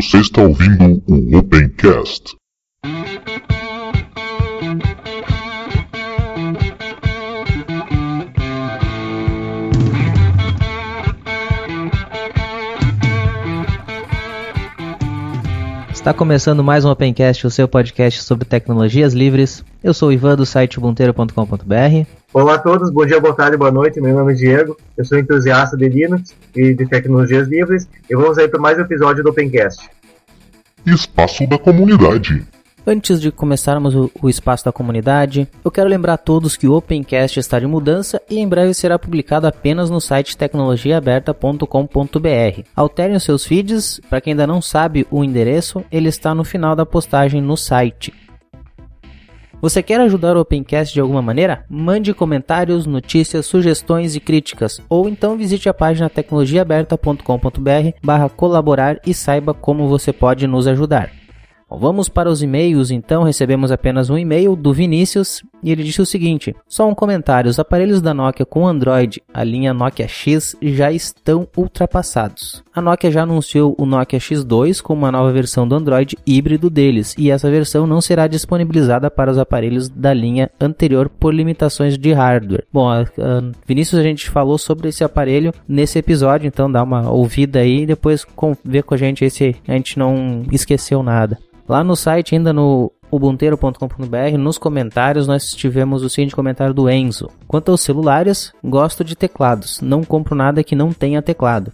Você está ouvindo o Opencast. Está começando mais um Opencast, o seu podcast sobre tecnologias livres. Eu sou o Ivan do site ubunteiro.com.br. Olá a todos, bom dia, boa tarde, boa noite. Meu nome é Diego, eu sou entusiasta de Linux e de tecnologias livres e vamos aí para mais um episódio do Opencast. Espaço da comunidade. Antes de começarmos o, o, espaço da comunidade, eu quero lembrar a todos que o Opencast está de mudança e em breve será publicado apenas no site tecnologiaaberta.com.br. Alterem os seus feeds, para quem ainda não sabe o endereço, ele está no final da postagem no site. Você quer ajudar o Opencast de alguma maneira? Mande comentários, notícias, sugestões e críticas, ou então visite a página tecnologiaaberta.com.br barra colaborar e saiba como você pode nos ajudar. Vamos para os e-mails, então recebemos apenas um e-mail do Vinícius e ele disse o seguinte: só um comentário: os aparelhos da Nokia com Android, a linha Nokia X, já estão ultrapassados. A Nokia já anunciou o Nokia X2 com uma nova versão do Android híbrido deles e essa versão não será disponibilizada para os aparelhos da linha anterior por limitações de hardware. Bom, a, a Vinícius, a gente falou sobre esse aparelho nesse episódio, então dá uma ouvida aí e depois com, vê com a gente aí se a gente não esqueceu nada. Lá no site, ainda no ubunteiro.com.br, nos comentários nós tivemos o seguinte comentário do Enzo. Quanto aos celulares, gosto de teclados, não compro nada que não tenha teclado.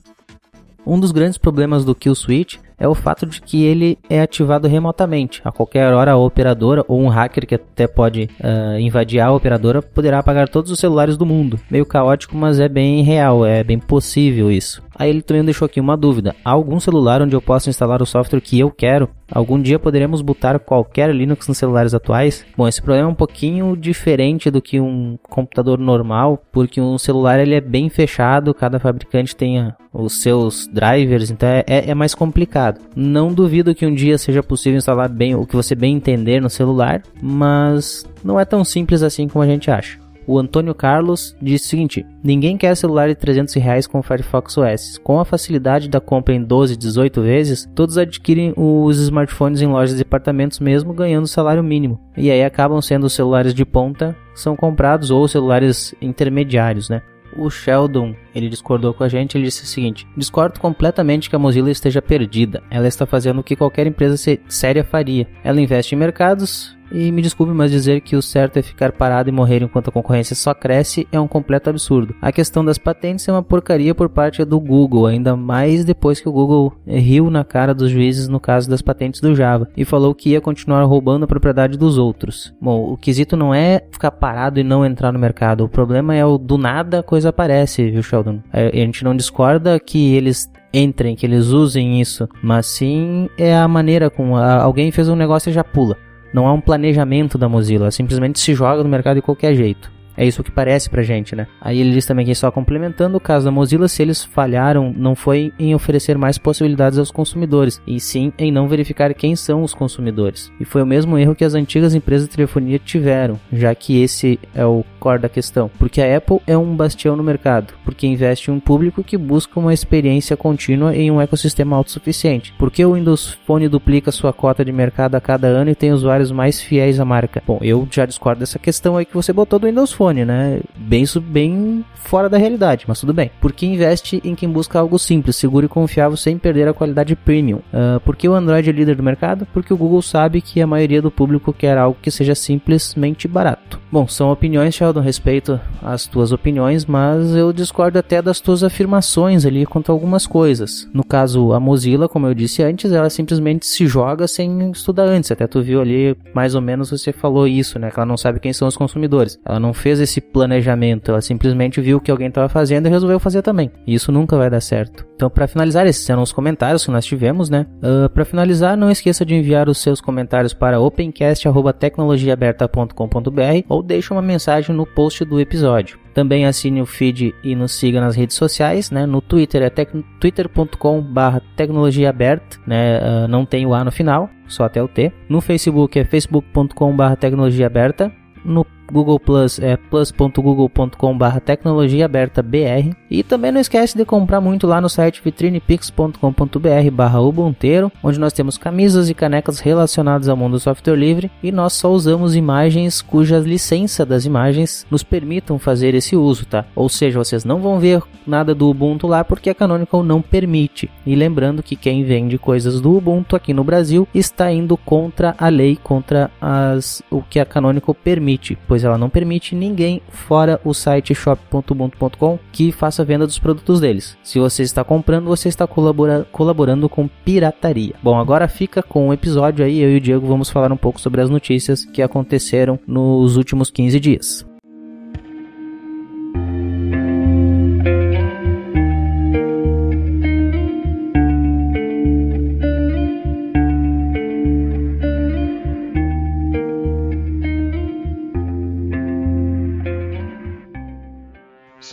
Um dos grandes problemas do Kill Switch é o fato de que ele é ativado remotamente. A qualquer hora, a operadora ou um hacker que até pode uh, invadir a operadora poderá apagar todos os celulares do mundo. Meio caótico, mas é bem real, é bem possível isso. Aí ele também deixou aqui uma dúvida: há algum celular onde eu possa instalar o software que eu quero? Algum dia poderemos botar qualquer Linux nos celulares atuais? Bom, esse problema é um pouquinho diferente do que um computador normal, porque um celular ele é bem fechado, cada fabricante tem os seus drivers, então é, é, é mais complicado. Não duvido que um dia seja possível instalar bem o que você bem entender no celular, mas não é tão simples assim como a gente acha. O Antônio Carlos disse o seguinte: Ninguém quer celular de 300 reais com o Firefox OS. Com a facilidade da compra em 12, 18 vezes, todos adquirem os smartphones em lojas de departamentos mesmo ganhando salário mínimo. E aí acabam sendo os celulares de ponta que são comprados ou celulares intermediários, né? o Sheldon, ele discordou com a gente, ele disse o seguinte: "Discordo completamente que a Mozilla esteja perdida. Ela está fazendo o que qualquer empresa séria faria. Ela investe em mercados, e me desculpe, mas dizer que o certo é ficar parado e morrer enquanto a concorrência só cresce é um completo absurdo. A questão das patentes é uma porcaria por parte do Google, ainda mais depois que o Google riu na cara dos juízes no caso das patentes do Java e falou que ia continuar roubando a propriedade dos outros. Bom, o quesito não é ficar parado e não entrar no mercado, o problema é o do nada a coisa aparece, viu, Sheldon? A gente não discorda que eles entrem, que eles usem isso, mas sim é a maneira como alguém fez um negócio e já pula. Não há um planejamento da Mozilla, simplesmente se joga no mercado de qualquer jeito. É isso que parece pra gente, né? Aí ele diz também que só complementando o caso da Mozilla, se eles falharam, não foi em oferecer mais possibilidades aos consumidores, e sim em não verificar quem são os consumidores. E foi o mesmo erro que as antigas empresas de telefonia tiveram, já que esse é o core da questão. Porque a Apple é um bastião no mercado, porque investe em um público que busca uma experiência contínua em um ecossistema autossuficiente. Porque o Windows Phone duplica sua cota de mercado a cada ano e tem usuários mais fiéis à marca? Bom, eu já discordo dessa questão aí que você botou do Windows Phone iPhone, né? Bem, bem fora da realidade, mas tudo bem. Porque investe em quem busca algo simples, seguro e confiável sem perder a qualidade premium. Uh, porque o Android é líder do mercado? Porque o Google sabe que a maioria do público quer algo que seja simplesmente barato. Bom, são opiniões, Sheldon, respeito às tuas opiniões, mas eu discordo até das tuas afirmações ali quanto a algumas coisas. No caso, a Mozilla, como eu disse antes, ela simplesmente se joga sem estudar antes. Até tu viu ali, mais ou menos você falou isso, né? Que ela não sabe quem são os consumidores. Ela não fez esse planejamento, ela simplesmente viu o que alguém estava fazendo e resolveu fazer também. Isso nunca vai dar certo. Então, para finalizar, esses eram os comentários que nós tivemos, né? Uh, para finalizar, não esqueça de enviar os seus comentários para opencast.tecnologiaaberta.com.br ou deixe uma mensagem no post do episódio. Também assine o feed e nos siga nas redes sociais, né? No Twitter é twitter.com/barra tecnologiaaberta, né? Uh, não tem o A no final, só até o T. No Facebook é facebook.com/barra tecnologiaaberta. No Google Plus é plus.google.com/barra tecnologia aberta br. E também não esquece de comprar muito lá no site vitrinepix.com.br/barra ubunteiro, onde nós temos camisas e canecas relacionadas ao mundo do software livre e nós só usamos imagens cuja licença das imagens nos permitam fazer esse uso, tá? Ou seja, vocês não vão ver nada do Ubuntu lá porque a Canonical não permite. E lembrando que quem vende coisas do Ubuntu aqui no Brasil está indo contra a lei, contra as, o que a Canonical permite, pois ela não permite ninguém fora o site shop.ubuntu.com que faça venda dos produtos deles. Se você está comprando, você está colabora, colaborando com pirataria. Bom, agora fica com o episódio aí, eu e o Diego vamos falar um pouco sobre as notícias que aconteceram nos últimos 15 dias.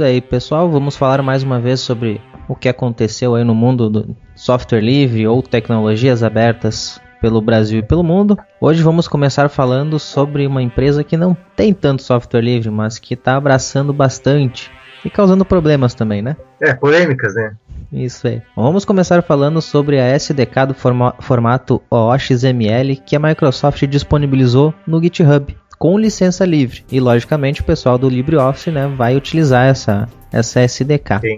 Isso aí, pessoal. Vamos falar mais uma vez sobre o que aconteceu aí no mundo do software livre ou tecnologias abertas pelo Brasil e pelo mundo. Hoje vamos começar falando sobre uma empresa que não tem tanto software livre, mas que está abraçando bastante e causando problemas também, né? É, polêmicas, né? Isso aí. Vamos começar falando sobre a SDK do forma formato OXML que a Microsoft disponibilizou no GitHub com licença livre. E logicamente o pessoal do LibreOffice né, vai utilizar essa, essa SDK. Sim.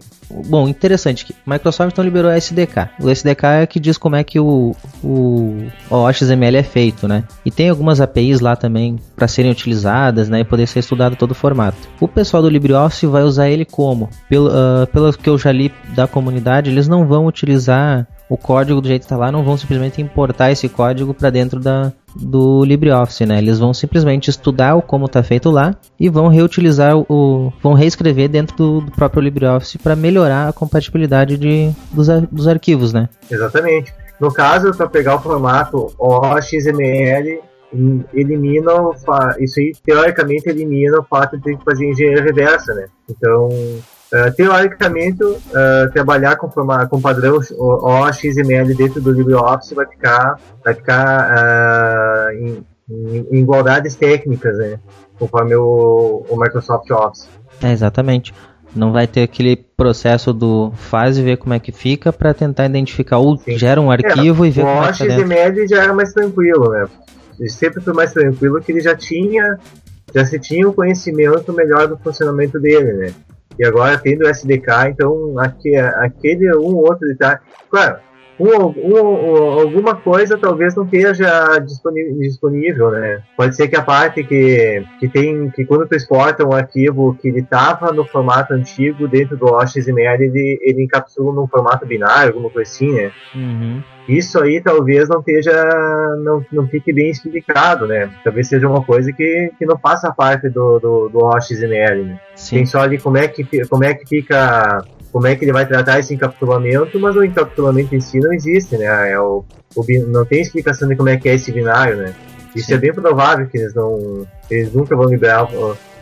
Bom, interessante que Microsoft então liberou a SDK. O SDK é que diz como é que o, o, o XML é feito, né? E tem algumas APIs lá também para serem utilizadas, né? E poder ser estudado todo o formato. O pessoal do LibreOffice vai usar ele como? Pelo, uh, pelo que eu já li da comunidade, eles não vão utilizar o código do jeito que está lá, não vão simplesmente importar esse código para dentro da, do LibreOffice, né? Eles vão simplesmente estudar o como está feito lá e vão reutilizar o, vão reescrever dentro do, do próprio LibreOffice para melhorar a compatibilidade de, dos, dos arquivos, né? Exatamente. No caso, para pegar o formato OXML, elimina isso aí teoricamente elimina o fato de ter que fazer engenharia reversa, né? Então Uh, teoricamente, uh, trabalhar com, forma, com padrão OXML dentro do LibreOffice vai ficar, vai ficar uh, em, em, igualdades técnicas, né? Conforme o, o Microsoft Office. É, exatamente. Não vai ter aquele processo do faz e ver como é que fica para tentar identificar ou Sim. gera um arquivo é, e ver como é que O OXML já era mais tranquilo, né? Ele sempre foi mais tranquilo que ele já tinha já se tinha um conhecimento melhor do funcionamento dele, né? E agora tendo o SDK, então aqui, aquele um outro detalhe. Claro, um, um, alguma coisa talvez não esteja disponível, né? Pode ser que a parte que, que tem, que quando tu exporta um arquivo que ele estava no formato antigo dentro do XML, ele, ele encapsula num formato binário, alguma coisa assim, né? Uhum. Isso aí talvez não esteja, não, não fique bem explicado, né? Talvez seja uma coisa que, que não faça parte do, do, do XML, né? Sim. Tem só ali como é que, como é que fica como é que ele vai tratar esse encapsulamento, mas o encapsulamento em si não existe, né? É o, o não tem explicação de como é que é esse binário, né? Isso Sim. é bem provável que eles não, eles nunca vão liberar,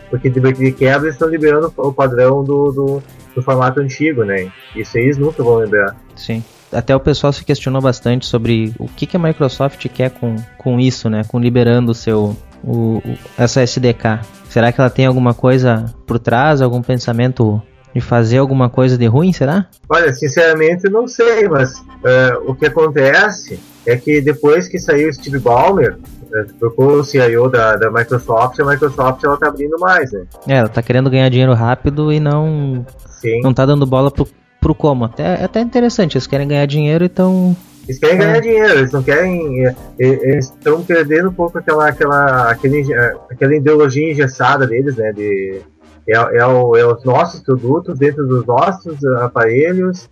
porque de quebra eles estão liberando o padrão do, do, do, formato antigo, né? Isso eles nunca vão liberar. Sim. Até o pessoal se questionou bastante sobre o que, que a Microsoft quer com, com isso, né? Com liberando o seu, o, essa SDK. Será que ela tem alguma coisa por trás, algum pensamento de fazer alguma coisa de ruim, será? Olha, sinceramente não sei, mas uh, o que acontece é que depois que saiu o Steve Ballmer, uh, trocou o CIO da, da Microsoft, a Microsoft ela tá abrindo mais, né? É, ela tá querendo ganhar dinheiro rápido e não Sim. não tá dando bola pro, pro como. Até, é até interessante, eles querem ganhar dinheiro e estão eles querem ganhar é. dinheiro, eles não querem. É, eles estão perdendo um pouco aquela, aquela, aquele, aquela ideologia engessada deles, né? De é, é, o, é os nossos produtos dentro dos nossos aparelhos.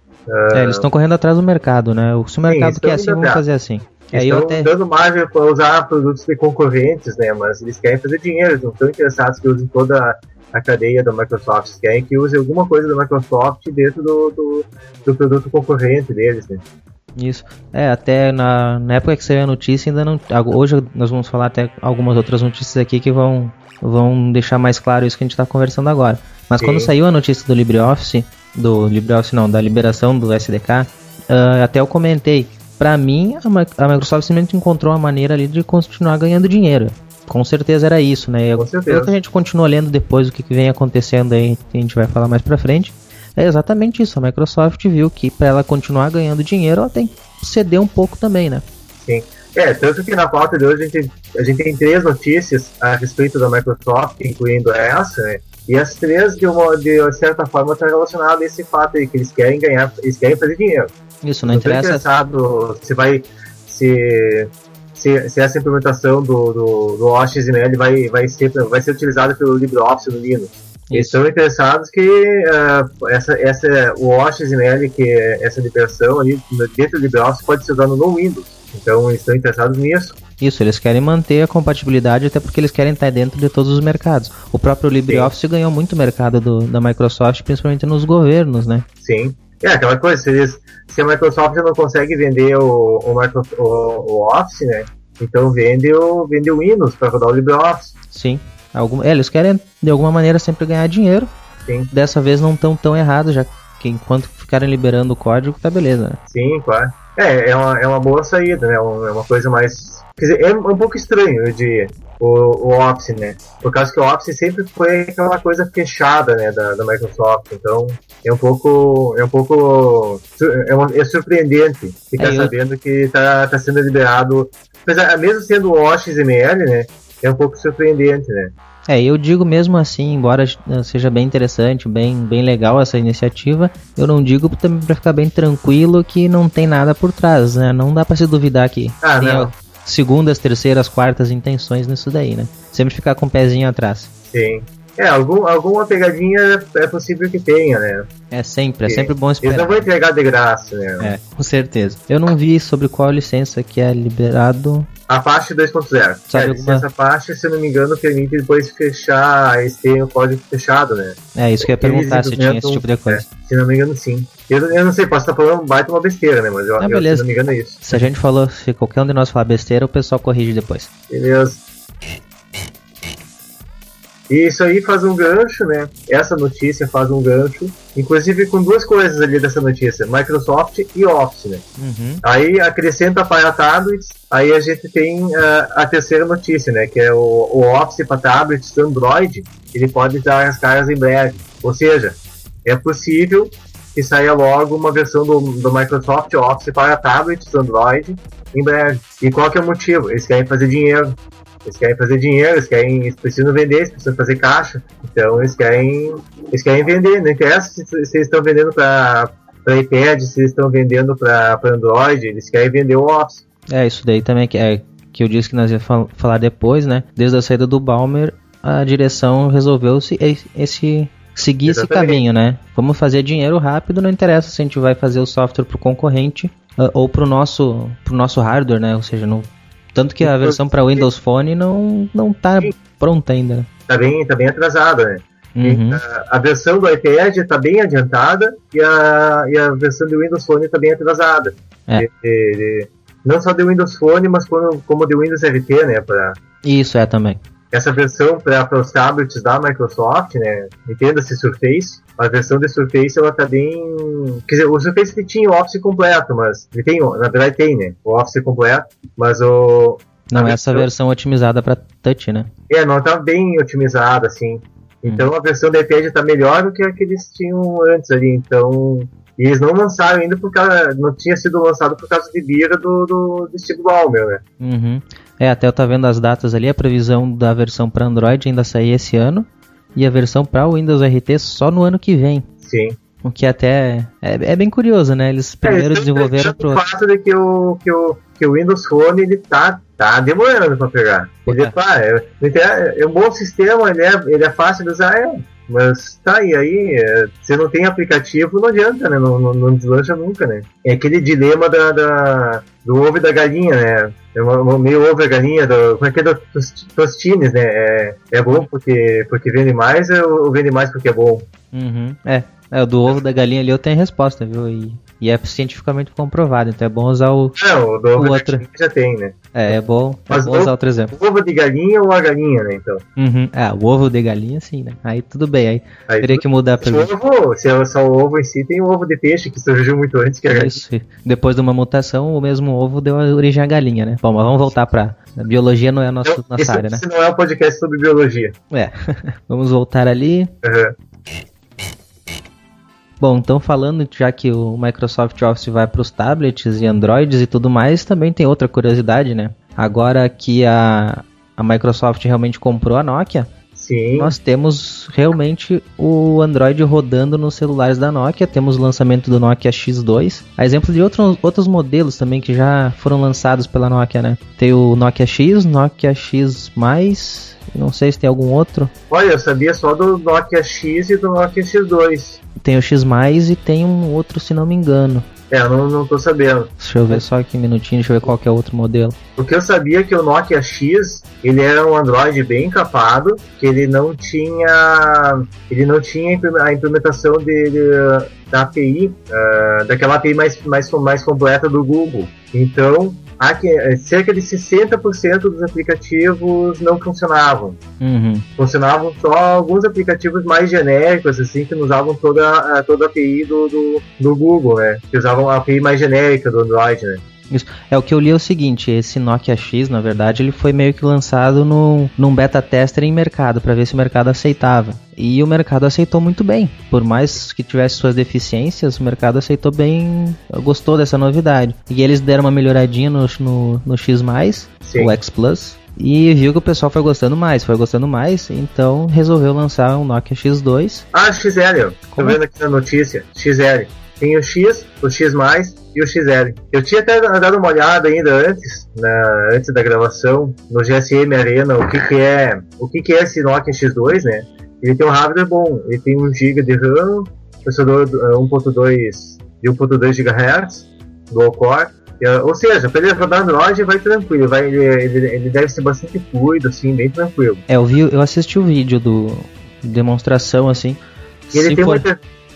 É, eles estão correndo atrás do mercado, né? Se o mercado sim, quer assim, vamos fazer assim. Eles estão até... dando margem para usar produtos de concorrentes, né? Mas eles querem fazer dinheiro, eles não estão interessados que usem toda a cadeia da Microsoft. Querem que use alguma coisa da Microsoft dentro do, do, do produto concorrente deles, né? Isso. É, até na, na época que saiu a notícia, ainda não. Hoje nós vamos falar até algumas outras notícias aqui que vão vão deixar mais claro isso que a gente está conversando agora. Mas Sim. quando saiu a notícia do LibreOffice, do LibreOffice não, da liberação do SDK, uh, ah, até eu comentei, para mim a, Microsoft simplesmente encontrou uma maneira ali de continuar ganhando dinheiro. Com certeza era isso, né? Com certeza. A gente continua lendo depois o que, que vem acontecendo aí, que a gente vai falar mais pra frente, é exatamente isso. A Microsoft viu que para ela continuar ganhando dinheiro, ela tem que ceder um pouco também, né? Sim. É, tanto que na pauta de hoje a gente, a gente tem três notícias a respeito da Microsoft, incluindo essa, né? E as três, de, uma, de certa forma, estão relacionadas a esse fato aí, que eles querem ganhar, eles querem fazer dinheiro. Isso, não Não interessa. interessado se vai. Se, se, se essa implementação do, do, do vai, vai, ser, vai ser utilizada pelo LibreOffice no Linux. Eles estão interessados que ah, essa, essa, o OXML, que é essa liberação ali dentro do LibreOffice, pode ser usado no Windows. Então eles estão interessados nisso. Isso, eles querem manter a compatibilidade, até porque eles querem estar dentro de todos os mercados. O próprio LibreOffice ganhou muito mercado do, da Microsoft, principalmente nos governos, né? Sim. É aquela coisa, se, eles, se a Microsoft não consegue vender o, o, Micro- o, o Office, né? Então vende o, vende o Windows para rodar o LibreOffice. Sim. Algum, é, eles querem, de alguma maneira, sempre ganhar dinheiro. Sim. Dessa vez não tão tão errado, já que enquanto ficarem liberando o código, tá beleza, né? Sim, claro. É, é uma, é uma boa saída, né? É uma coisa mais. Quer dizer, é um pouco estranho, eu diria, o, o Office, né? Por causa que o Office sempre foi aquela coisa fechada, né, da, da Microsoft. Então, é um pouco. É um pouco. É, uma- é surpreendente ficar É, sabendo que tá, tá sendo liberado. Apesar, mesmo sendo o OXML, né? É um pouco surpreendente, né? É, eu digo mesmo assim, embora eh, seja bem interessante, bem, bem legal essa iniciativa, eu não digo também pra ficar bem tranquilo que não tem nada por trás, né? Não dá pra se duvidar que Ah, tem segundas, terceiras, quartas intenções nisso daí, né? Sempre ficar com o pezinho atrás. Sim. É, algum, alguma pegadinha é possível que tenha, né? É sempre, é sempre bom Eles não esperar. vão entregar de graça, né? É, com certeza. Eu não vi sobre qual licença que é liberado. A parte 2.0. Sabe É, alguma- Essa parte, se eu não me engano, permite depois fechar, eles têm o código fechado, né? É isso que eu ia perguntar se tinha esse tipo de coisa. É, se não me engano, sim. Eu, eu não sei, posso estar falando baita uma besteira, né? Mas eu, Ah, eu, beleza. se não me engano é isso. Se a gente falou, se qualquer um de nós falar besteira, o pessoal corrige depois. Beleza. E isso aí faz um gancho, né? Essa notícia faz um gancho, inclusive com duas coisas ali dessa notícia, Microsoft e Office, né? Uhum. Aí acrescenta para tablets, aí a gente tem ah, a terceira notícia, né? Que é o, o Office para tablets Android, ele pode dar as caras em breve. Ou seja, é possível que saia logo uma versão do, do Microsoft Office para tablets Android em breve. E qual que é o motivo? Eles querem fazer dinheiro. Eles querem fazer dinheiro, eles querem, eles precisam vender, eles precisam fazer caixa. Então eles querem, eles querem vender. Não interessa se, se eles estão vendendo para para iPad, se eles estão vendendo para Android, eles querem vender o Office. É, isso daí também que, é, que eu disse que nós ia fal- falar depois, né? Desde a saída do Balmer, a direção resolveu se, esse, seguir esse Exatamente. caminho, né? Vamos fazer dinheiro rápido, não interessa se a gente vai fazer o software pro concorrente ah, ou pro nosso, pro nosso hardware, né? Ou seja, não, tanto que a Inclusive- versão para Windows Phone não, não tá Sim. pronta ainda. né? Tá bem, tá bem atrasada, né? Uhum. A, a versão do iPad está bem adiantada e a, e a versão do Windows Phone está bem atrasada. É. De- de- não só do Windows Phone, mas como, como do Windows RT, né? Pra, Isso é também. Essa versão para os tablets da Microsoft, né? Entenda-se Surface. A versão de Surface ela tá bem. Quer dizer, o Surface ele tinha o Office completo, mas ele tem, na verdade tem, né? O Office completo, mas o Não é essa versão- versão otimizada para touch, né? é, não tá bem otimizado assim. Então a versão da iPad tá melhor do que a que eles tinham antes ali. Então. E eles não lançaram ainda porque não tinha sido lançado por causa de bira do, do, do Steve Ballmer, né? Uhum. É, até eu tá vendo as datas ali, a previsão da versão para Android ainda sair esse ano e a versão para Windows RT só no ano que vem. Sim. O que até é, é bem curioso, né? Eles primeiro É, eles tão desenvolveram pro o fato de que o, que o, que o Windows Phone ele tá, tá demorando para pegar. Ele É. tá, é, ele é, é um bom sistema, ele é, ele é fácil de usar, é. Mas tá, e aí, é, você não tem aplicativo, não adianta, né? Não, não, não deslancha nunca, né? É aquele dilema da, da- do ovo e da galinha, né? É uma, meio ovo e galinha, do, como é que é? Do, tostines, né? É, é bom porque, porque vende mais ou vende mais porque é bom? Uhum. É, é, do ovo da galinha ali eu tenho resposta, viu? E, e é cientificamente comprovado, então é bom usar o. Não, o do ovo O outro. já tem, né? É, é bom, é Mas bom o- usar outro exemplo. O ovo de galinha ou a galinha, né? Então. Uhum. Ah, o ovo de galinha sim, né? Aí tudo bem, aí Aí, teria que mudar a se, o pergunta. ovo, se é só o ovo em si, tem o ovo de peixe que surgiu muito antes que a galinha. Isso. Depois de uma mutação, o mesmo ovo deu origem à galinha, né? Bom, mas vamos voltar pra A biologia não é a nossa, Então, nossa esse, área, né? esse não é um podcast sobre biologia. É. Vamos voltar ali. Uhum. Bom, então falando, já que o Microsoft Office vai para os tablets e Androids e tudo mais, também tem outra curiosidade, né? Agora que a, a Microsoft realmente comprou a Nokia, Sim. nós temos realmente o Android rodando nos celulares da Nokia. Temos o lançamento do Nokia X2. A exemplo de outros, outros modelos também que já foram lançados pela Nokia, né? Tem o Nokia X, Nokia X+, não sei se tem algum outro. Olha, eu sabia só do Nokia X e do Nokia X2. Tem o X+, e tem um outro, se não me engano. É, eu não, não tô sabendo. Deixa eu ver só aqui um minutinho, deixa eu ver qual que é o outro modelo. O que eu sabia é que o Nokia X, ele era um Android bem encapado, que ele não tinha ele não tinha a implementação da API, uh, daquela API mais, mais, mais completa do Google. Então, aqui, cerca de 60% dos aplicativos não funcionavam. Uhum. Funcionavam só alguns aplicativos mais genéricos, assim, que não usavam toda, toda a API do, do, do Google, né? Que usavam a API mais genérica do Android, né? Isso. É o que eu li é o seguinte, esse Nokia X, na verdade, ele foi meio que lançado no, num beta tester em mercado, para ver se o mercado aceitava. E o mercado aceitou muito bem. Por mais que tivesse suas deficiências, o mercado aceitou bem, gostou dessa novidade. E eles deram uma melhoradinha no, no, no X+, Sim. o X Plus, e viu que o pessoal foi gostando mais, foi gostando mais, então resolveu lançar um Nokia X2. Ah, XL, tô Como? vendo aqui na notícia, XL. Tem o X, o X+, e o XL. Eu tinha até dado uma olhada ainda antes, na, antes da gravação, no GSM Arena, o que que é, o que que é esse Nokia X2, né? Ele tem um hardware bom, ele tem 1 GB de RAM, processador uh, 1.2 de 1.2 GHz, dual core, uh, ou seja, para ele rodar Android vai tranquilo, vai, ele, ele, ele deve ser bastante fluido, assim, bem tranquilo. É, eu vi, eu assisti o vídeo do demonstração assim. E ele Se tem for-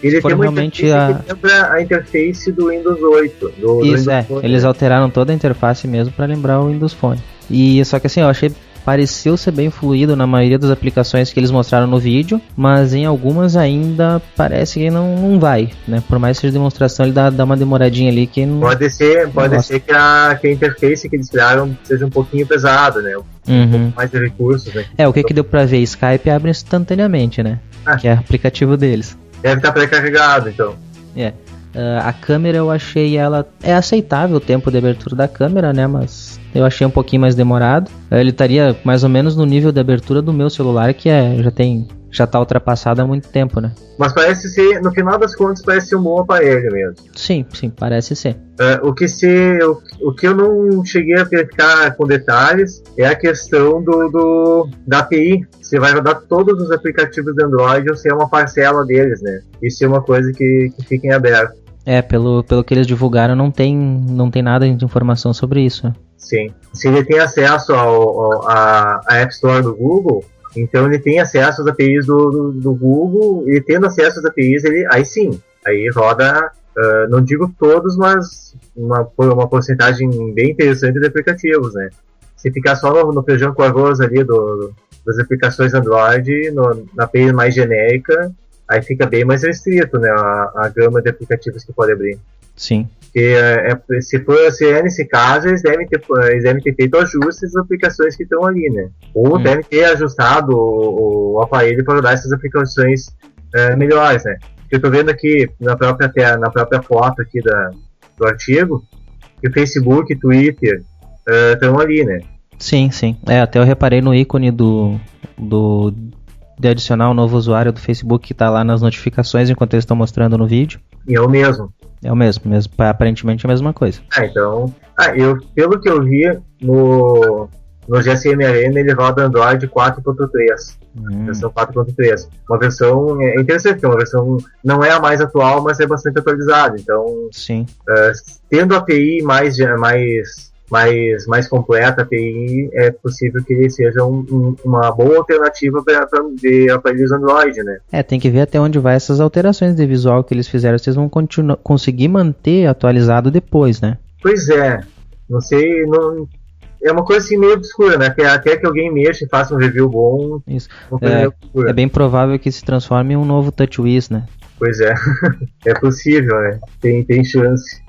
ele tem uma realmente a- lembra a interface do Windows 8. Do, do Isso Windows é, 8, eles alteraram toda a interface mesmo para lembrar o Windows Phone. E só que assim, eu achei pareceu ser bem fluido na maioria das aplicações que eles mostraram no vídeo, mas em algumas ainda parece que não, não vai, né? Por mais que seja demonstração, ele dá, dá uma demoradinha ali que não. Pode ser, pode ser que a, que a interface que eles criaram seja um pouquinho pesada, né? Uhum. Mais de recursos, né? É, o que que deu pra ver? Skype abre instantaneamente, né? Ah. Que é o aplicativo deles. Deve estar pré-carregado, então. É. Ah, a câmera eu achei ela. É aceitável o tempo de abertura da câmera, né? Mas eu achei um pouquinho mais demorado. Ah, Ele estaria mais ou menos no nível de abertura do meu celular, que é já tem. Já tá ultrapassado há muito tempo, né? Mas parece ser, no final das contas, parece ser um bom aparelho mesmo. Sim, sim, parece ser. É, o, que se, o, o que eu não cheguei a verificar com detalhes é a questão do, do da API. Se vai rodar todos os aplicativos do Android ou se é uma parcela deles, né? Isso é uma coisa que, que fica em aberto. É, pelo, pelo que eles divulgaram, não tem, não tem nada de informação sobre isso. né? Sim. Se ele tem acesso ao, à, App Store do Google, então ele tem acesso às APIs do, do, do Google, e tendo acesso às APIs, ele, aí sim, aí roda, ah, não digo todos, mas uma, uma porcentagem bem interessante de aplicativos, né? Se ficar só no, no feijão com arroz ali do, das aplicações Android, no, na API mais genérica, aí fica bem mais restrito, né, a, a gama de aplicativos que pode abrir. Sim. Porque é, é- se, for, se é nesse caso, eles devem, ter, eles devem ter feito ajustes às aplicações que estão ali, né? Ou Hum. devem ter ajustado o, o aparelho para rodar essas aplicações é, melhores, né? Eu tô vendo aqui na própria, na própria foto aqui da, do artigo que o Facebook, Twitter estão ali, né? Sim, sim. É, até eu reparei no ícone do. do de adicionar um novo usuário do Facebook que tá lá nas notificações enquanto eles estão mostrando no vídeo. E é o mesmo. É o mesmo, mesmo pa- aparentemente é a mesma coisa. Ah, então. Ah, eu, pelo que eu vi no, no GSM Arena, ele roda Android 4.3. Hum, versão 4.3. Uma versão é interessante, porque é uma versão não é a mais atual, mas é bastante atualizada. Então, sim. eh, tendo a API mais mais mais mais completa, a é possível que ele seja um- um- uma boa alternativa para aparelhos Android, né? É, tem que ver até onde vai essas alterações de visual que eles fizeram. Vocês vão conseguir manter atualizado depois, né? Pois é, não sei, não é uma coisa assim meio obscura, né? Até, até que alguém mexa e faça um review bom, Isso. É. É bem provável que se transforme em um novo TouchWiz, né? Pois é, é possível, né? Tem, tem chance.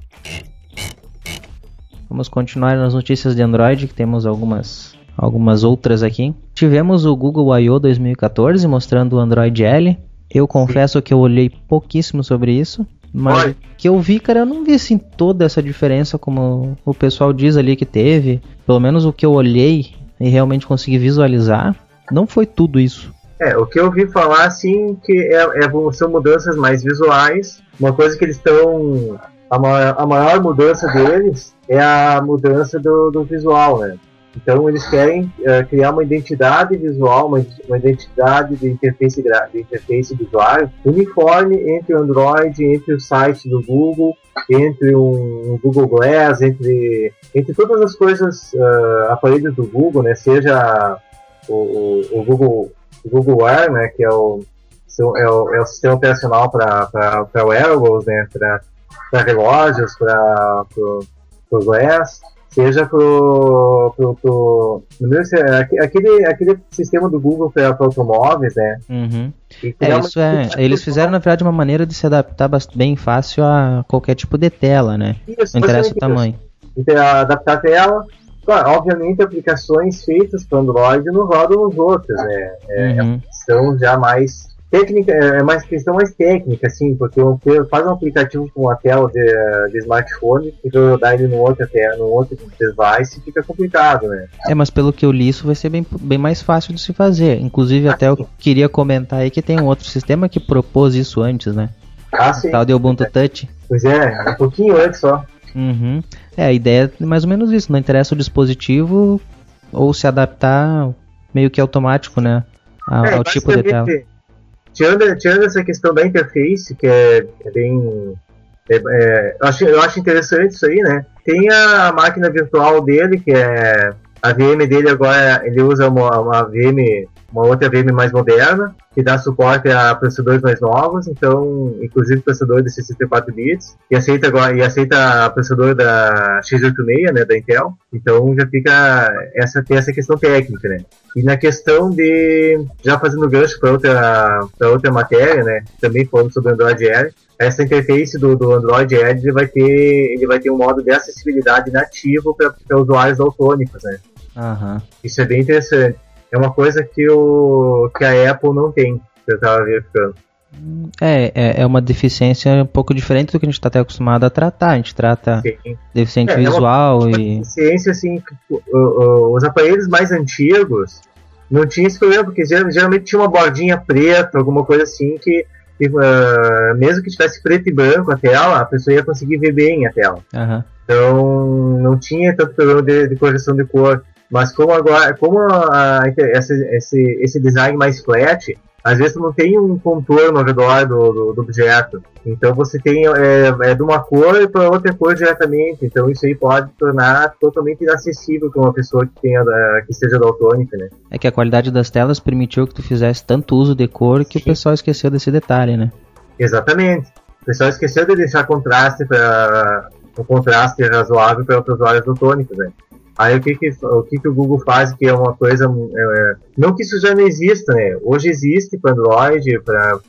Vamos continuar nas notícias de Android, que temos algumas, algumas outras aqui. Tivemos o Google I.O. 2014 mostrando o Android L. Eu confesso que eu olhei pouquíssimo sobre isso. Mas o que eu vi, cara, eu não vi assim toda essa diferença como o pessoal diz ali que teve. Pelo menos o que eu olhei e realmente consegui visualizar, não foi tudo isso. É, o que eu ouvi falar, assim, que é, é, são mudanças mais visuais. Uma coisa que eles estão. A maior, a maior mudança deles é a mudança do, do visual, né? Então eles querem uh, criar uma identidade visual, uma, uma identidade de interface, de interface do usuário uniforme entre o Android, entre o site do Google, entre um, um Google Glass, entre, entre todas as coisas, uh, aparelhos do Google, né? Seja o, o, o Google, o Google Wear, né? Que é o, é o, é o sistema operacional para wearables, né? Para relógios, para o Glass seja pro, pro, pro aquele, aquele sistema do Google para automóveis, né? Uhum. É, isso é, eles fizeram na verdade uma maneira de se adaptar bem fácil a qualquer tipo de tela, né? Isso, Não interessa o tamanho. Então, adaptar a tela, claro, obviamente aplicações feitas para Android não rodam nos outros, né? É, uhum. São já mais técnica é, é mais questão mais técnica, assim, porque você faz um aplicativo com uma tela de, de smartphone e rodar ele no outro, no outro device fica complicado, né? É, mas pelo que eu li, isso vai ser bem, bem mais fácil de se fazer. Inclusive, até eu queria comentar aí que tem um outro sistema que propôs isso antes, né? Ah, sim. Tal de Ubuntu Touch. Pois é, um pouquinho antes só. Uhum. É, a ideia é mais ou menos isso. Não interessa o dispositivo ou se adaptar meio que automático, né? Ao, é, ao tipo de tela tirando, tirando essa questão da interface, que é, é bem. É, é, eu, acho, eu acho interessante isso aí, né? Tem a máquina virtual dele, que é. A VM dele agora, ele usa uma, uma VM uma outra VM mais moderna, que dá suporte a processadores mais novos, então, inclusive processador de 64 bits, e aceita agora e aceita processador da x86, né, da Intel. Então já fica essa tem essa questão técnica, né? E na questão de já fazendo gancho para outra para outra matéria, né, também falando sobre Android L, essa interface do, do Android Edge vai ter ele vai ter um modo de acessibilidade nativo para usuários autônomos, né? Uhum. Isso é bem interessante é uma coisa que, o, que a Apple não tem, que eu estava verificando. É, é, é, uma deficiência um pouco diferente do que a gente está até acostumado a tratar. A gente trata Sim. deficiente é, visual é uma, e. Deficiência, assim, os aparelhos mais antigos não tinha esse problema, porque geralmente tinha uma bordinha preta, alguma coisa assim, que, que uh, mesmo que tivesse preto e branco a tela, a pessoa ia conseguir ver bem a tela. Uhum. Então não tinha tanto problema de, de correção de cor. Mas como agora, como a, a, esse, esse, esse design mais flat, às vezes não tem um contorno ao redor do, do, do objeto. Então você tem é, é de uma cor para outra cor diretamente. Então isso aí pode tornar totalmente inacessível para uma pessoa que tenha que seja daltônica, né? É que a qualidade das telas permitiu que tu fizesse tanto uso de cor que Sim. o pessoal esqueceu desse detalhe, né? Exatamente. O pessoal esqueceu de deixar contraste para um contraste razoável para os usuários daltônicos, né? Aí o que que, o que que o Google faz que é uma coisa é, não que isso já não exista, né? Hoje existe para Android, para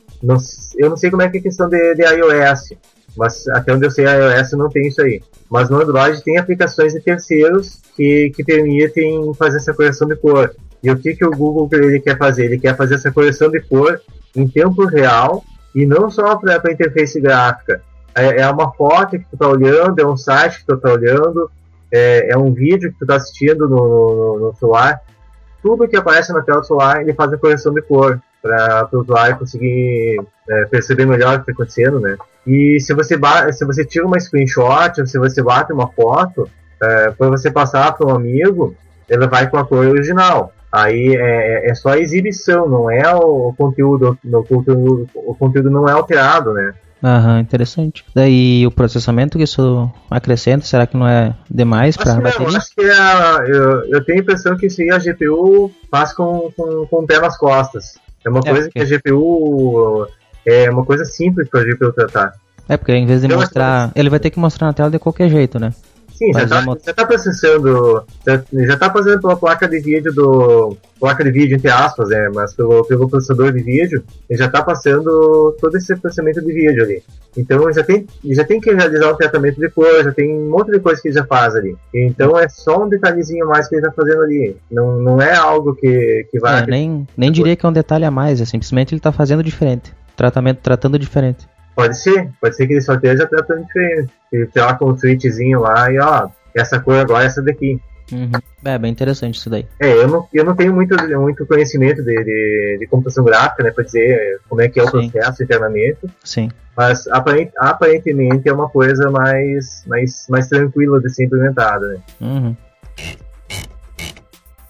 eu não sei como é que é a questão de, de iOS, mas até onde eu sei a iOS não tem isso aí. Mas no Android tem aplicações de terceiros que, que permitem fazer essa correção de cor. E o que que o Google ele quer fazer? Ele quer fazer essa correção de cor em tempo real e não só para a interface gráfica. É, é uma foto que tu está olhando, é um site que tu está olhando, é, é um vídeo que tu está assistindo no, no, no, celular, tudo que aparece na tela do celular ele faz a correção de cor para o usuário conseguir é, perceber melhor o que está acontecendo, né? E se você se você tira uma screenshot, ou se você bate uma foto, é, para você passar para um amigo, ele vai com a cor original. Aí é, é só a exibição, não é o, o conteúdo, o conteúdo, o conteúdo não é alterado, né? Aham, interessante. Daí o processamento que isso acrescenta, será que não é demais para a bateria? Eu acho que é, eu, eu tenho a impressão que isso aí a GPU faz com, com, com o pé nas costas. É uma é, coisa porque... que a GPU é uma coisa simples para a GPU tratar. É, porque em vez de eu mostrar. Ele vai ter que mostrar na tela de qualquer jeito, né? Sim, já Mas tá, já tá processando. Já, já tá fazendo pela placa de vídeo do. Placa de vídeo, entre aspas, né? Mas pelo, pelo processador de vídeo, ele já tá passando todo esse processamento de vídeo ali. Então já tem, já tem que realizar o tratamento de cor, já tem um monte de coisa que ele já faz ali. Então é só um detalhezinho mais que ele tá fazendo ali. Não, não é algo que, que vai. É, nem, nem diria que é um detalhe a mais, é simplesmente ele tá fazendo diferente. Tratamento tratando diferente. Pode ser, pode ser que ele só esteja tratando diferente. Ele troca um switchzinho lá e ó, essa cor agora é essa daqui. Uhum. É bem interessante isso daí. É, eu não, eu não tenho muito, muito conhecimento de, de, de computação gráfica, né, pra dizer como é que é o Sim. processo internamente, Sim. mas aparent, aparentemente é uma coisa mais, mais, mais tranquila de ser implementada, né. Uhum.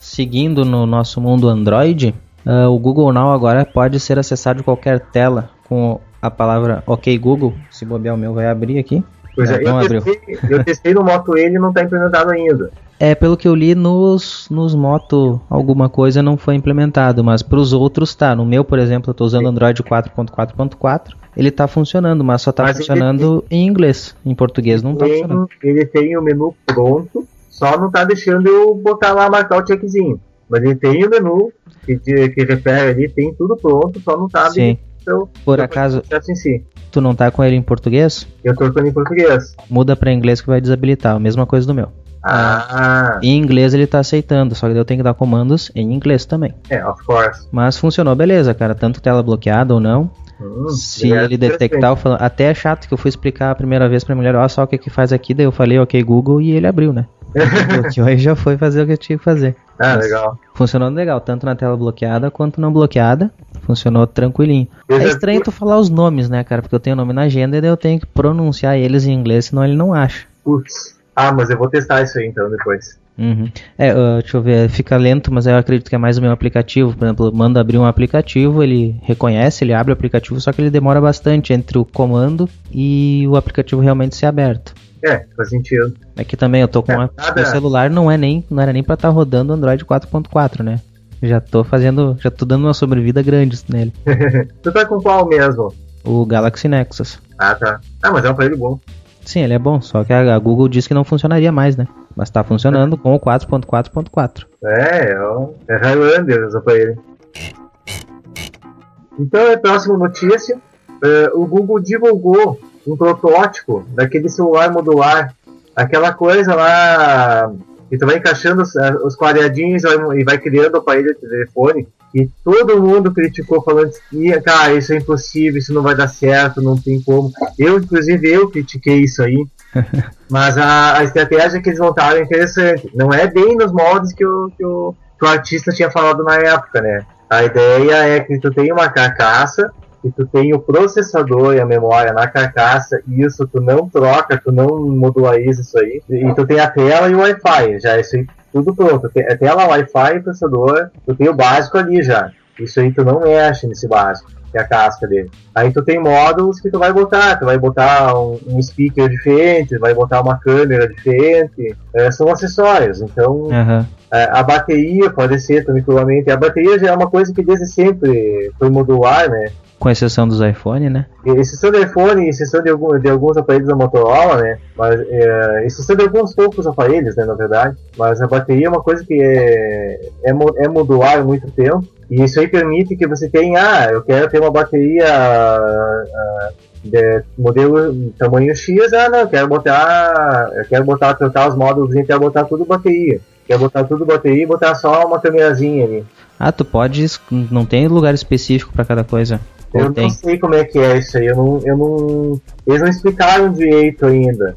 Seguindo no nosso mundo Android, ah, o Google Now agora pode ser acessado de qualquer tela com a palavra OK Google. Se bobear o meu vai abrir aqui. Pois É, não eu, abriu. testei, eu testei no Moto E e não está implementado ainda. É, pelo que eu li nos, nos Moto, alguma coisa não foi implementado, mas para os outros tá. No meu, por exemplo, eu estou usando Android 4.4.4. Ele tá funcionando, mas só tá ele funcionando em inglês. Em português não tá Tem- funcionando. ele tem o menu pronto, só não tá deixando eu botar lá, marcar o checkzinho. Mas ele tem o menu que, que refere ali, tem tudo pronto, só não tá Eu, Por acaso, em si. tu não tá com ele em português? Eu tô falando em português. Muda para inglês que vai desabilitar. A mesma coisa do meu. Ah, Em inglês ele tá aceitando, só que eu tenho que dar comandos em inglês também. é, of course. Mas funcionou beleza, cara. Tanto tela bloqueada ou não. Hum, Se é ele detectar, eu falo, até é chato que eu fui explicar a primeira vez pra mulher, ó, só o que que faz aqui, daí eu falei, ok, Google, e ele abriu, né? Bloqueou e já foi fazer o que eu tinha que fazer. Ah, Mas legal. Funcionou legal, tanto na tela bloqueada quanto não bloqueada. Funcionou tranquilinho. Eu É estranho tu falar os nomes, né, cara? Porque eu tenho o nome na agenda e daí eu tenho que pronunciar eles em inglês, senão ele não acha. Putz. Ah, mas eu vou testar isso aí então depois. Uhum. É, uh, deixa eu ver, fica lento, mas eu acredito que é mais o meu aplicativo. Por exemplo, manda abrir um aplicativo, ele reconhece, ele abre o aplicativo, só que ele demora bastante entre o comando e o aplicativo realmente ser aberto. É, faz sentido. Aqui também eu tô com É, o celular, não é nem, não era nem pra estar rodando Android 4.4, né? Já tô fazendo, já tô dando uma sobrevida grande nele. tu tá com qual mesmo? O Galaxy Nexus. Ah, tá. Ah, mas é um aparelho bom. Sim, ele é bom, só que a, Google disse que não funcionaria mais, né? Mas tá funcionando com o 4.4.4. É, é, um, é Highlander os aparelhos. Então, a próxima notícia. eh, o Google divulgou um protótipo daquele celular modular. Aquela coisa lá que tu vai encaixando os, eh, os quadradinhos e vai- e vai criando o aparelho de telefone. E todo mundo criticou falando que, cara, isso é impossível, isso não vai dar certo, não tem como. Eu, inclusive, eu critiquei isso aí. Mas a, a estratégia que eles montaram é interessante. Não é bem nos moldes que o, que o, que o artista tinha falado na época, né? A ideia é que tu tem uma carcaça, que tu tem o processador e a memória na carcaça, e isso tu não troca, tu não modulariza isso aí. E tu tem a tela e o Wi-Fi, já isso aí tudo pronto. A tela, Wi-Fi e processador, tu tem o básico ali já. Isso aí tu não mexe nesse básico, que é a casca dele. Aí tu tem módulos que tu vai botar, tu vai botar um, um speaker diferente, vai botar uma câmera diferente, é, são acessórios, então Aham. é, a bateria pode ser tranquilamente, a bateria já é uma coisa que desde sempre foi modular, né, Com exceção dos iPhone, né? exceção do iPhone, exceção de, algum, de alguns aparelhos da Motorola, né? Mas é, exceção de alguns poucos aparelhos, né? Na verdade. Mas a bateria é uma coisa que é, é, é modular muito tempo. E isso aí permite que você tenha, ah, eu quero ter uma bateria ah, de modelo tamanho X, ah não, eu quero botar. Eu quero botar, trocar os módulos e quero botar tudo bateria. Quero botar tudo bateria e botar só uma câmerazinha ali. Ah, tu pode. Não tem lugar específico pra cada coisa. Eu não sei como é que é isso aí, eu não, eu não. Eles não explicaram direito ainda.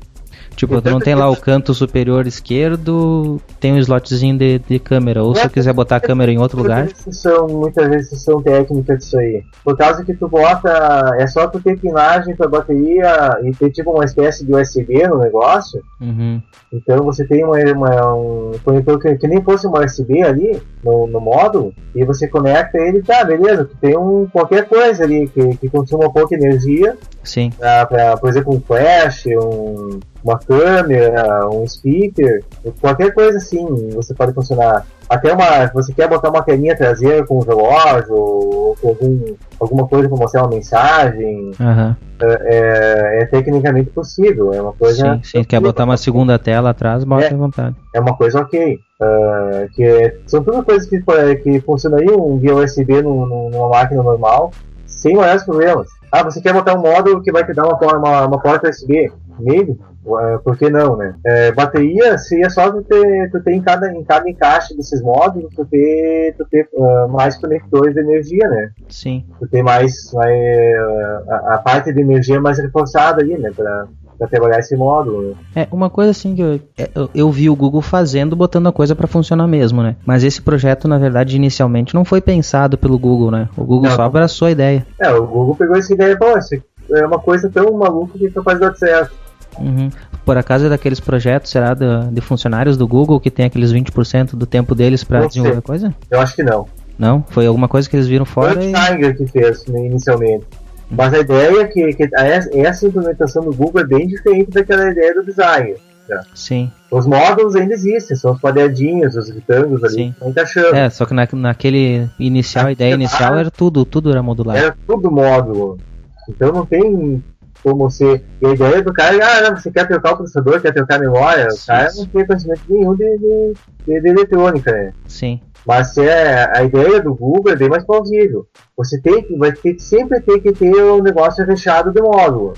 Tipo, tu não tem lá o canto superior esquerdo, tem um slotzinho de, de câmera. Ou se tu quiser botar a câmera em outro lugar. Muitas vezes são, muitas vezes são técnicas disso aí. Por causa que tu bota. É só tu ter pinagem pra bateria e ter tipo uma espécie de USB no negócio. Uhum. Então você tem uma, uma- um conector que, que nem fosse um USB ali no, no módulo. E você conecta ele, tá, beleza. Tu tem um, qualquer coisa ali que, que consuma pouca energia. Sim. Pra, pra, por exemplo, um flash, um, uma câmera, um speaker, qualquer coisa assim, você pode funcionar. Até uma, você quer botar uma telinha traseira com um relógio, ou com algum, alguma coisa para mostrar uma mensagem, Aham. é, é tecnicamente possível, é uma coisa... Sim, sim. Quer botar uma segunda tela atrás, bota É. à vontade. é uma coisa ok. Ah, que é- são tudo coisas que, que funcionariam via USB num- numa máquina normal, sem maiores problemas. Ah, você quer botar um módulo que vai te dar uma, uma, uma porta USB? Maybe. Ah, por que não, né? É, bateria seria só tu ter, tu ter em, cada, em cada encaixe desses módulos, tu ter, tu ter ah, mais conectores de energia, né? Sim. Tu ter mais, mais, ah, a, a parte de energia mais reforçada ali, né? Pra, pra trabalhar esse módulo. né? É, uma coisa assim que eu, é, eu, eu vi o Google fazendo, botando a coisa pra funcionar mesmo, né? Mas esse projeto, na verdade, inicialmente não foi pensado pelo Google, né? O Google Não. só abraçou a ideia. É, o Google pegou essa ideia e falou, "Isso é uma coisa tão maluca que capaz de dar certo. Uhum. Por acaso é daqueles projetos, será, da- de funcionários do Google que tem aqueles 20% do tempo deles pra Não desenvolver sei. coisa? Eu acho que não. Não? Foi alguma coisa que eles viram Foi fora o e... Tiger que fez né, inicialmente. Mas a ideia é que, que essa implementação do Google é bem diferente daquela ideia do design. Sim. Os módulos ainda existem, são os quadradinhos, os retângulos ali Sim. que estão encaixando. É, só que na, naquele inicial, a ideia inicial era tudo, tudo era modular. Era tudo módulo. Então não tem como ser. E a ideia do cara é, ah, não, você quer trocar o processador, quer trocar a memória, o Sim, cara sim. não tem conhecimento nenhum de, de, de- de eletrônica, né? Sim. Mas é, a ideia do Google é bem mais plausível. Você tem que, vai ter que sempre ter que ter o negócio fechado do módulo.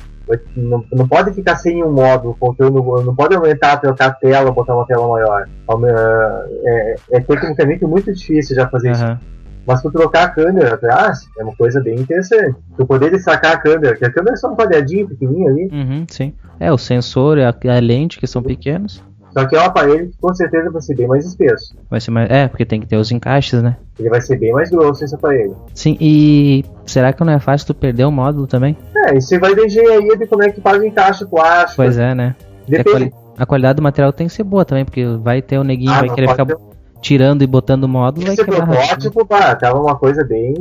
Não, não pode ficar sem um módulo, faltando, não pode aumentar, trocar a tela, botar uma tela maior. Aume- É, é tecnicamente muito difícil já fazer isso. Aham. Mas tu trocar a câmera atrás é uma coisa bem interessante. Tu poder sacar a câmera, que a câmera é só um quadradinho pequenininho ali, Uhum, sim. É, o sensor e a, a lente, que são pequenos. Só que é um aparelho que com certeza vai ser bem mais espesso. Vai ser mais. É, porque tem que ter os encaixes, né? Ele vai ser bem mais grosso esse aparelho. Sim, e será que não é fácil tu perder o módulo também? É, e você vai ver engenharia de como é que faz o encaixe plástico. Pois é, né? Depende. a qualidade do material tem que ser boa também, porque vai ter o neguinho, Ah, vai querer ficar ter- tirando e botando o módulo, Esse protótipo, pá, tava uma coisa bem.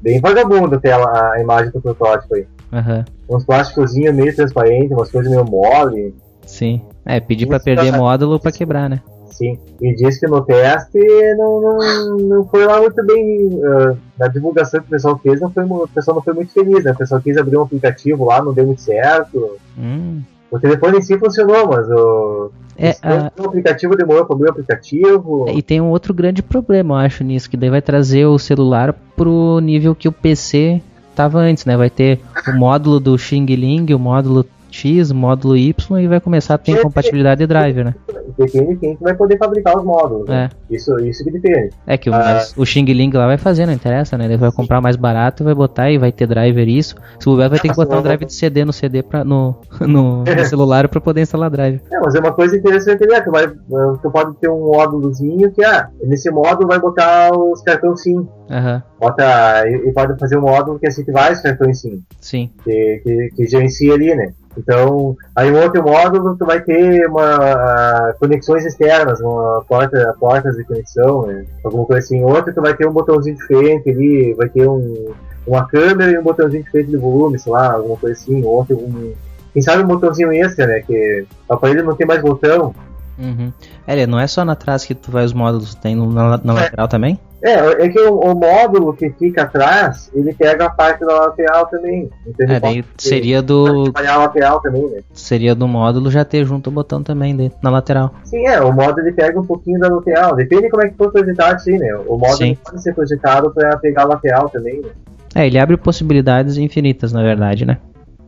bem vagabunda até a, a imagem do protótipo aí. Aham, Uns plásticozinhos meio transparentes, umas coisas meio mole. Sim. É, pedir pra Isso perder tá- módulo pra quebrar, né? Sim. E diz que no teste não, não, não foi lá muito bem. ah, na divulgação que o pessoal fez, não foi, o pessoal não foi muito feliz, né? O pessoal quis abrir um aplicativo lá, não deu muito certo. Hum. O telefone em si funcionou, mas o. É, a- o aplicativo demorou pra abrir o aplicativo. E tem um outro grande problema, eu acho, nisso, que daí vai trazer o celular pro nível que o PC tava antes, né? Vai ter o módulo do Xing Ling, o módulo X, o módulo Y e vai começar a ter É, incompatibilidade de driver, né? Depende de quem que vai poder fabricar os módulos. né? Isso, isso que depende. É que o, Ah. o Xing Ling lá vai fazer, não interessa, né? Ele vai comprar mais barato e vai botar e vai ter driver isso. Se bobear, vai ter que botar um drive de CD no CD pra, no, no, no celular pra poder instalar drive. É, mas é uma coisa interessante né? Tu, vai, ah, tu pode ter um módulozinho que, ah, nesse módulo vai botar os cartões SIM. Aham, Bota, e, e pode fazer um módulo que aceite vários cartões SIM. sim. que, que, que gerencia ali, né? Então, aí um outro módulo tu vai ter uma conexões externas, uma porta, portas de conexão, né? Alguma coisa assim. Outro tu vai ter um botãozinho diferente ali, vai ter um, uma câmera e um botãozinho diferente de volume, sei lá, alguma coisa assim. Outro, um, quem sabe um botãozinho extra, né? Que o aparelho não tem mais botão. Uhum. É, não é só na trás que tu vai os módulos, tem no- na, na lateral também? É, é que o, o módulo que fica atrás, ele pega a parte da lateral também. Então É, daí seria do a lateral também, né? seria do módulo já ter junto o botão também de, na lateral. Sim, é, o modo ele pega um pouquinho da lateral. Depende como é que for projetado assim, né? O modo Sim. pode ser projetado para pegar a lateral também, né? É, ele abre possibilidades infinitas, na verdade, né?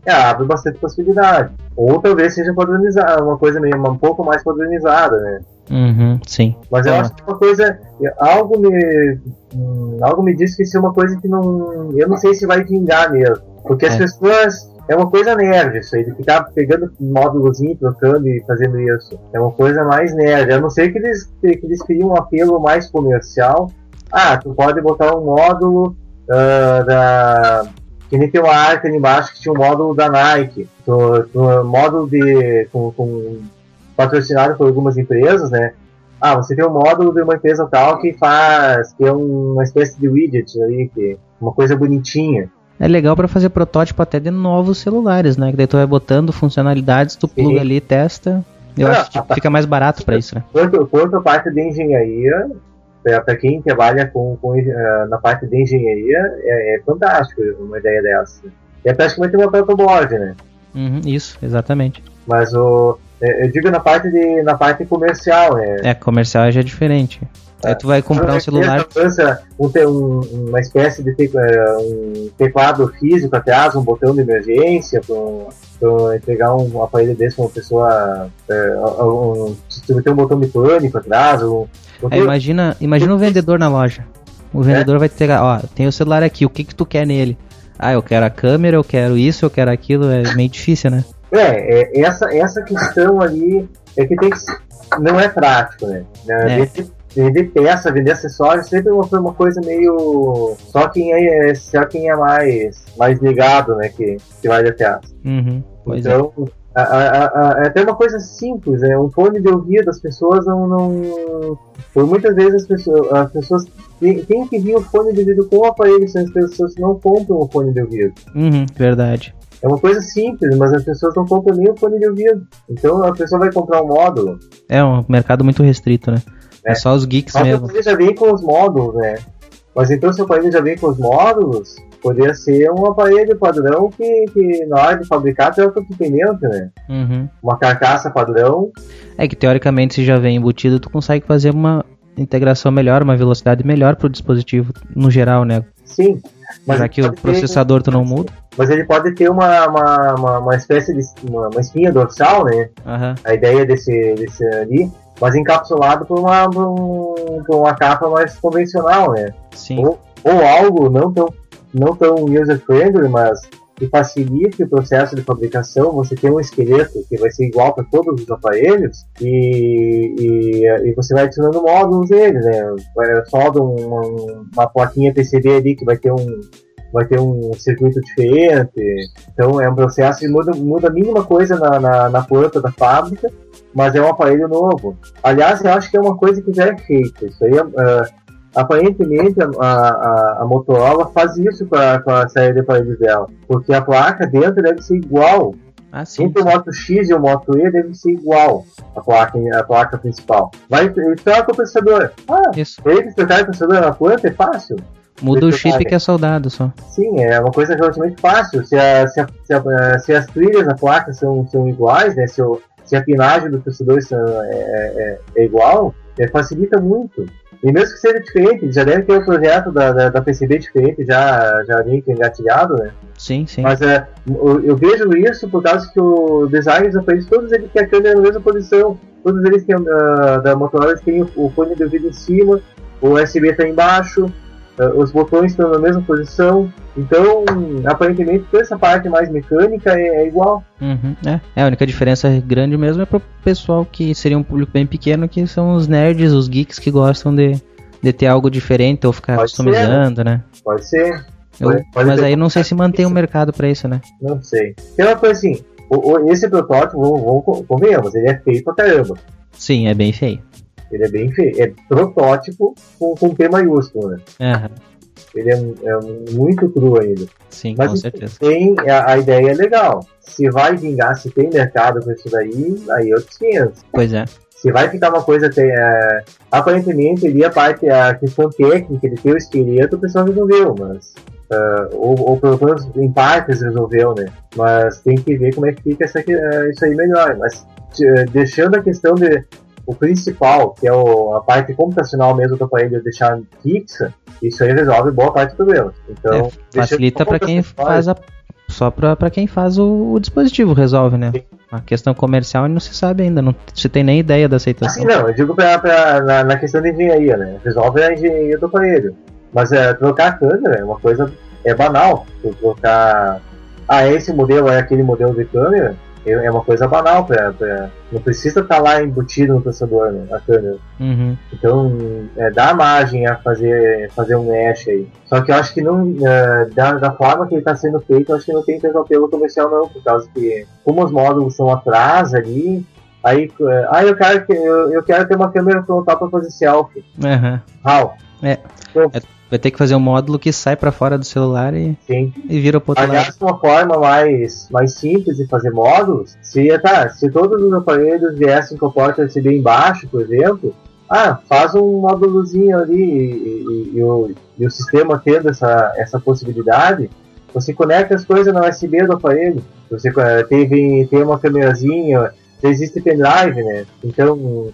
É, abre bastante possibilidade. Ou talvez seja padronizado, uma coisa meio um pouco mais padronizada, né? Uhum, sim. Mas eu Ah. acho que uma coisa. Algo me. hum, algo me diz que isso é uma coisa que não. Eu não sei se vai vingar mesmo. Porque as É. pessoas. É uma coisa nerd isso aí, de ficar pegando módulozinho, trocando e fazendo isso. É uma coisa mais nerd. A não ser que eles, que eles criam um apelo mais comercial. Ah, tu pode botar um módulo ah, da. Que nem tem uma arte ali embaixo que tinha um módulo da Nike. Do, do módulo de. Com, com, patrocinado por algumas empresas, né? Ah, você tem um módulo de uma empresa tal que faz, que é uma espécie de widget aí, que uma coisa bonitinha. É legal para fazer protótipo até de novos celulares, né? Que daí tu vai botando funcionalidades, tu Sim. pluga ali e testa. Eu Ah, acho que fica mais barato para isso, né? Quanto, quanto a parte de engenharia, para quem trabalha com, com, eh, na parte de engenharia, é, é fantástico uma ideia dessa. É praticamente uma protoboard, né? Uhum, isso, exatamente. Mas o, eh, eu digo na parte, de, na parte comercial, né? É, comercial já é diferente. Aí tu vai comprar um celular. Lança um, um, uma espécie de te- eh, um teclado físico atrás, um botão de emergência, para entregar um aparelho desse para uma pessoa. um, se tu tem um botão de pânico atrás, um, Aí imagina, imagina o vendedor na loja. O vendedor vai ter, ó, tem o celular aqui, o que que tu quer nele? Ah, eu quero a câmera, eu quero isso, eu quero aquilo, é meio difícil, né? É, é, essa, essa questão ali é que tem que, não é prático, né? É. Vender, vender peça, vender acessórios sempre foi uma coisa meio. Só quem é, só quem é mais, mais ligado, né? Que, que vai atrás. Uhum, é. então, a- a- a- é até uma coisa simples, né? Um fone de ouvido, as pessoas não. não por muitas vezes as pessoas, as pessoas têm, têm que vir o fone de ouvido com o aparelho, senão as pessoas não compram o fone de ouvido. Uhum, verdade. É uma coisa simples, mas as pessoas não compram nem o fone de ouvido. Então a pessoa vai comprar um módulo. É um mercado muito restrito, né? É, É. só os geeks Mas o mesmo. aparelho já vem com os módulos, né? Mas então se o aparelho já vem com os módulos, poderia ser um aparelho padrão que, que na hora de fabricar tem outro equipamento, né? Uhum. Uma carcaça padrão. É que teoricamente se já vem embutido, tu consegue fazer uma integração melhor, uma velocidade melhor pro dispositivo no geral, né? Sim. Mas Já que o pode ter- processador tu não muda. Mas ele pode ter uma, uma, uma, uma espécie de uma, uma espinha dorsal, né? Aham. a ideia desse, desse ali, mas encapsulado por uma, por um- por uma capa mais convencional, né? Sim. Ou, ou algo não tão, não tão user-friendly, mas que facilite o processo de fabricação. Você tem um esqueleto que vai ser igual para todos os aparelhos e, e, e você vai adicionando módulos nele, né? Vai- Solda uma, uma plaquinha PCB ali que vai ter um vai ter um circuito diferente. Então é um processo que muda, muda a mínima coisa na, na, na planta da fábrica, mas é um aparelho novo. Aliás, eu acho que é uma coisa que já é feita. Isso aí, é, aparentemente, a, a, a Motorola faz isso com a, com a série de aparelhos dela, porque a placa dentro deve ser igual. Ah, sim. Entre o Moto X e o Moto E deve ser igual a placa, a placa principal. Vai ele troca o processador. Ah, Isso. eles trocar o processador na planta é fácil. Muda o chip que é soldado só. Sim, é uma coisa relativamente fácil. Se, a- se, a- se, a- se as trilhas da placa são, são iguais, né? Se, o- se a pinagem dos processadores são- é, é- é igual, é, facilita muito. E mesmo que seja diferente, já deve ter o projeto da, da, da PCB diferente, já, já meio que engatilhado, né? Sim, sim. Mas é, eu, eu vejo isso por causa que o design dos aparelhos, todos eles têm a câmera na mesma posição. Todos eles têm, ah, da Motorola, eles têm o, o fone de ouvido em cima, o USB está embaixo, os botões estão na mesma posição. Então, aparentemente, toda essa parte mais mecânica é, é igual. Uhum, é. É, a única diferença grande mesmo é pro pessoal que seria um público bem pequeno, que são os nerds, os geeks que gostam de, de ter algo diferente ou ficar Pode ser, customizando, né? Pode ser, Eu- Pode- mas aí não sei se mantém o isso. mercado pra isso, né? não sei. Tem uma coisa assim, esse protótipo, vamos, vamos co- convenhamos, ele é feio pra caramba. Sim, é bem feio. Ele é bem feio. É protótipo com, com P maiúsculo, né? Aham, Ele é, é muito cru ainda. sim, Mas com certeza. tem, a, a ideia é legal. Se vai vingar, se tem mercado com isso daí, aí é outros 500. Pois é. Se vai ficar uma coisa, tem, é, aparentemente ali a parte, a questão técnica de ter o esqueleto, o pessoal resolveu, mas. ah, ou, ou pelo menos em partes resolveu, né? Mas tem que ver como é que fica essa, eh, isso aí melhor. Mas eh, deixando a questão de o principal, que é o- a parte computacional mesmo do aparelho deixar fixa, isso aí resolve boa parte do problema. Então, É, facilita pra quem faz a. Só pra quem faz o, o dispositivo, resolve, né? Sim. A questão comercial não se sabe ainda, não se tem nem ideia da aceitação. Assim, não, eu digo pra, pra- na, na questão de engenharia, né? Resolve a engenharia do aparelho. Mas é, trocar a câmera é uma coisa é banal. Trocar. Ah, esse modelo é aquele modelo de câmera, é é uma coisa banal. Pra, pra- não precisa estar lá embutido no processador, né? A câmera. Uhum. Então, é, dá margem a fazer, fazer um mesh aí. Só que eu acho que não, é, da, da forma que ele está sendo feito, eu acho que não tem tanto apelo comercial não, por causa que, como os módulos são atrás ali, aí, é, ah, eu quero, que, eu, eu quero ter uma câmera frontal para fazer selfie. Aham. How? É. É, Vai ter que fazer um módulo que sai pra fora do celular e, Sim. e vira pro outro lado. Aliás, uma forma mais, mais simples de fazer módulos seria, tá, se todos os aparelhos viessem com a porta USB embaixo, por exemplo, ah, faz um módulozinho ali e, e- e o, e o sistema tendo essa, essa possibilidade, você conecta as coisas na USB do aparelho. Você eh, teve, tem uma câmerazinha, existe pendrive, né? Então,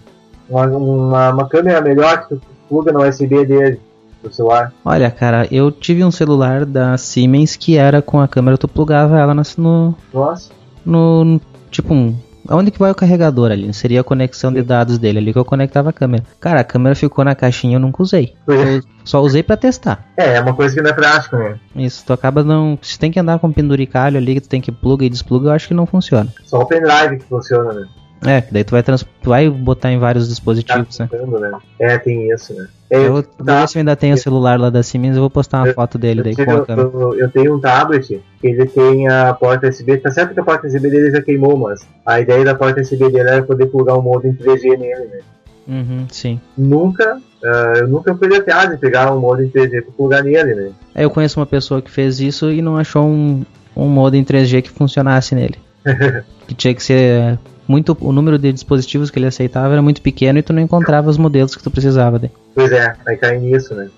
uma, uma, uma câmera melhor que tu pluga na USB dele, do celular. Olha, cara, eu tive um celular da Siemens que era com a câmera, tu plugava ela no, Nossa, no, no- tipo um. Aonde que vai o carregador ali? Seria a conexão de dados dele ali que eu conectava a câmera. Cara, a câmera ficou na caixinha eu nunca usei. Eu só usei pra testar. é, é uma coisa que não é prático, né? Isso, tu acaba não. Se tem que andar com penduricalho ali que tu tem que pluga e despluga, eu acho que não funciona. Só o pendrive que funciona, né? É, que daí tu vai, trans... tu vai botar em vários dispositivos, né? Tentando, né? É, tem isso, né? É, Eu vou ver se eu ainda tenho o celular lá da Siemens eu vou postar uma Eu- foto dele daí tive- com a câmera. eu- eu tenho um tablet que ele tem a porta USB, tá certo que a porta USB dele já queimou, mas a ideia da porta USB dele era poder plugar um modo em 3G nele, né? Uhum, sim. Nunca, ah, eu nunca fui atrás de pegar um modo em 3G pra plugar nele, né? Aí eu conheço uma pessoa que fez isso e não achou um, um modo em 3G que funcionasse nele. que tinha que ser muito. O número de dispositivos que ele aceitava era muito pequeno e tu não encontrava os modelos que tu precisava dele. Pois é, vai cair nisso, né?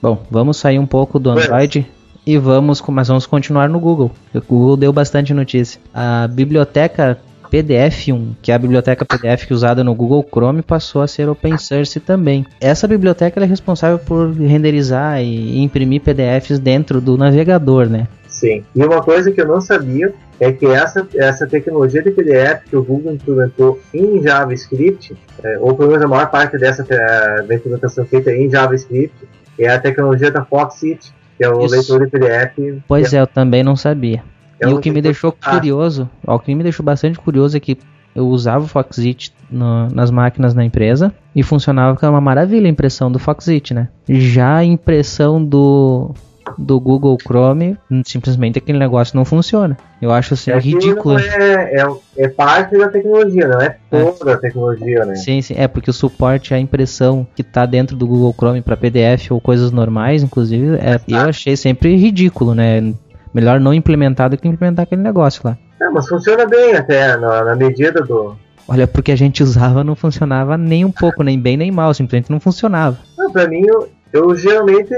Bom, vamos sair um pouco do Android e vamos, mas vamos continuar no Google. O Google deu bastante notícia. A biblioteca PDF1, que é a biblioteca PDF que é usada no Google Chrome, passou a ser open source também. Essa biblioteca é responsável por renderizar e imprimir PDFs dentro do navegador, né? Sim. E uma coisa que eu não sabia é que essa, essa tecnologia de PDF que o Google implementou em JavaScript, é, ou pelo menos a maior parte dessa eh, da implementação feita em JavaScript, é a tecnologia da Foxit, que é o Isso. leitor de PDF. Pois é, eu também não sabia. É e o que me deixou fantástico. curioso, ó, o que me deixou bastante curioso é que eu usava o Foxit no- nas máquinas na empresa e funcionava que é uma maravilha a impressão do Foxit, né? Já a impressão do do Google Chrome, simplesmente aquele negócio não funciona. Eu acho assim É ridículo. É, é, é parte da tecnologia, não é toda a tecnologia, né? Sim, sim, é porque o suporte à impressão que tá dentro do Google Chrome para PDF ou coisas normais, inclusive, é, eu achei sempre ridículo, né? Melhor não implementar do que implementar aquele negócio lá. É, mas funciona bem até, na, na medida do. Olha, porque a gente usava não funcionava nem um pouco, nem bem nem mal, simplesmente não funcionava. Não, pra mim, eu, eu geralmente,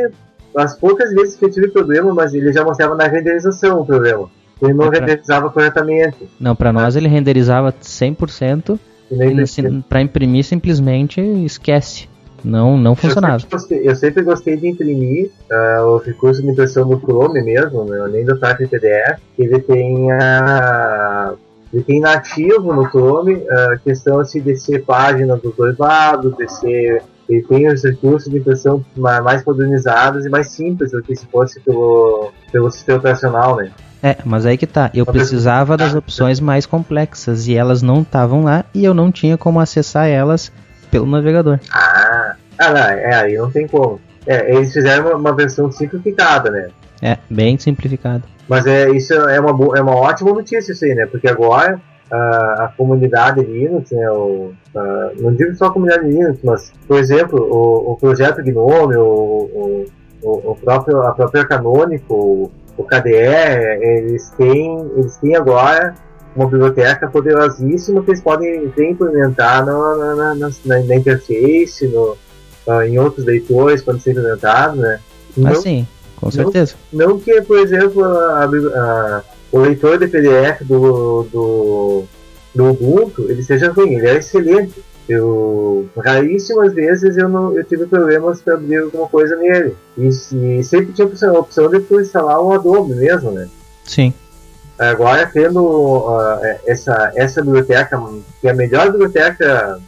as poucas vezes que eu tive problema, mas ele já mostrava na renderização o problema. Ele não É pra- renderizava corretamente. Não, pra nós ele renderizava 100% E nem e precisa. se- pra imprimir simplesmente esquece. Não, não funcionava. Eu sempre gostei, eu sempre gostei de imprimir ah, o recurso de impressão do Chrome mesmo, né, além do type PDF, que ele tem a ele tem nativo no Chrome a questão assim, de ser página dos dois lados, de ser ele tem os recursos de impressão ma- mais padronizados e mais simples do que se fosse pelo, pelo sistema operacional, né? É, mas aí que tá. Eu precisava das opções mais complexas e elas não estavam lá e eu não tinha como acessar elas pelo navegador. Ah, ah não, é, aí não tem como. É, eles fizeram uma, uma versão simplificada, né? É, bem simplificado. Mas é, isso é uma, é uma ótima notícia isso aí, né? Porque agora ah, a comunidade Linux, né? O, ah, não digo só a comunidade Linux, mas, por exemplo, o, o projeto Gnome, o, o, o, próprio, a própria Canonical, o, o KDE, eles têm, eles têm agora uma biblioteca poderosíssima que eles podem implementar na, na, na, na, na interface, no, ah, em outros leitores, quando ser implementado, né? Mas Não- sim, com certeza. não que, por exemplo, a- a- o leitor de PDF do, do, do Ubuntu ele seja ruim, ele é excelente. Eu, raríssimas vezes eu, não, eu tive problemas para abrir alguma coisa nele. E, e sempre tinha a opção- de tu instalar um Adobe mesmo, né? Sim. Agora, tendo ah, essa, essa biblioteca, que é a melhor biblioteca,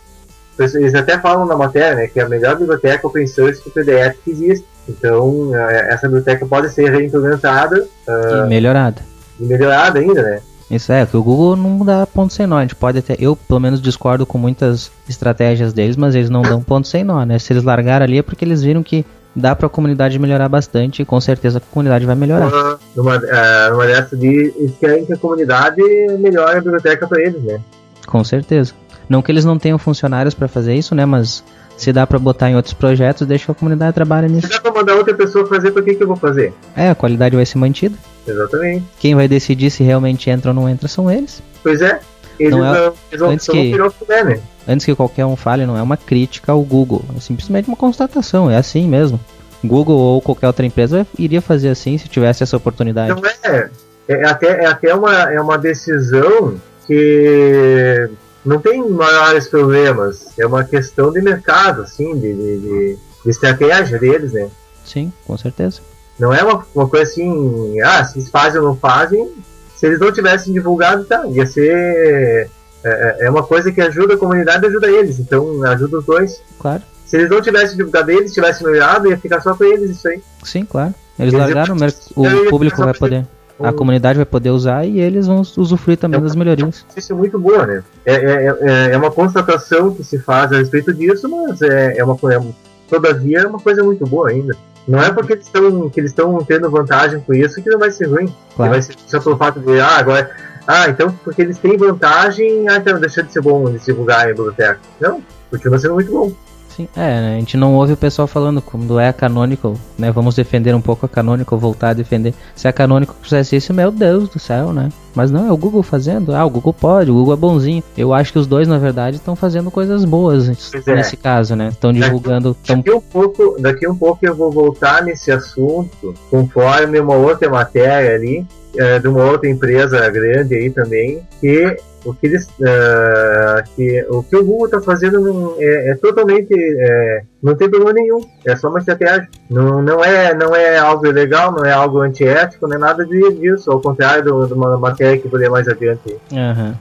eles até falam na matéria, né, que é a melhor biblioteca open source de PDF que existe. Então, ah, essa biblioteca pode ser reimplementada E melhorada. Melhorada ainda, né? Isso é, que o Google não dá ponto sem nó. A gente pode até. Eu, pelo menos, discordo com muitas estratégias deles, mas eles não dão ponto sem nó, né? Se eles largaram ali é porque eles viram que dá pra comunidade melhorar bastante e com certeza a comunidade vai melhorar. Numa, ah, numa dessas de eles querem que a comunidade melhore a biblioteca para eles, né? Com certeza. Não que eles não tenham funcionários pra fazer isso, né? Mas Se dá pra botar em outros projetos, deixa a comunidade trabalhar Se nisso. dá pra mandar outra pessoa fazer, por que, que eu vou fazer? É, a qualidade vai ser mantida. Exatamente. Quem vai decidir se realmente entra ou não entra são eles. Pois é. Eles Não é- antes que- né? Antes que qualquer um fale, não é uma crítica ao Google, é simplesmente uma constatação, é assim mesmo. Google ou qualquer outra empresa iria fazer assim se tivesse essa oportunidade. Não é. É até, é até uma, é uma decisão que não tem maiores problemas. É uma questão de mercado, assim, de, de, de- de estratégia deles, né? Sim, com certeza. Não é uma, uma coisa assim, ah, se eles fazem ou não fazem. Se eles não tivessem divulgado, tá, ia ser. É, é uma coisa que ajuda a comunidade e ajuda eles, então ajuda os dois. Claro. Se eles não tivessem divulgado eles, tivessem melhorado, ia ficar só pra eles isso aí. Sim, claro. Eles dizer, largaram, o o público vai poder, a Um- comunidade vai poder usar e eles vão usufruir também É das melhorias. Isso é muito boa, né? É, é, é, é uma constatação que se faz a respeito disso, mas é, é uma coisa. Todavia é uma coisa muito boa ainda. Não é porque eles estão que eles estão tendo vantagem com isso que não vai ser ruim. Claro. vai ser só pelo fato de, ah, agora. Ah, então porque eles têm vantagem, ah, então deixa de ser bom eles divulgarem a biblioteca. Não, continua sendo muito bom. Sim, é, né? A gente não ouve o pessoal falando quando é a Canonical, né? Vamos defender um pouco a Canonical, voltar a defender. Se a Canonical fizesse isso, meu Deus do céu, né? Mas não, é o Google fazendo. Ah, o Google pode, o Google é bonzinho. Eu acho que os dois, na verdade, estão fazendo coisas boas é. nesse caso, né? Estão divulgando. Tão... Daqui um, pouco, daqui um pouco eu vou voltar nesse assunto conforme uma outra matéria ali, é, de uma outra empresa grande aí também, que o que, eles, é, que, o, que o Google está fazendo não- é, é totalmente. é, não tem problema nenhum. É só uma estratégia. Não, não, é, não é algo ilegal, não é algo antiético, não é nada disso. Ao contrário do- de uma matéria que eu vou ler mais adiante. Aham.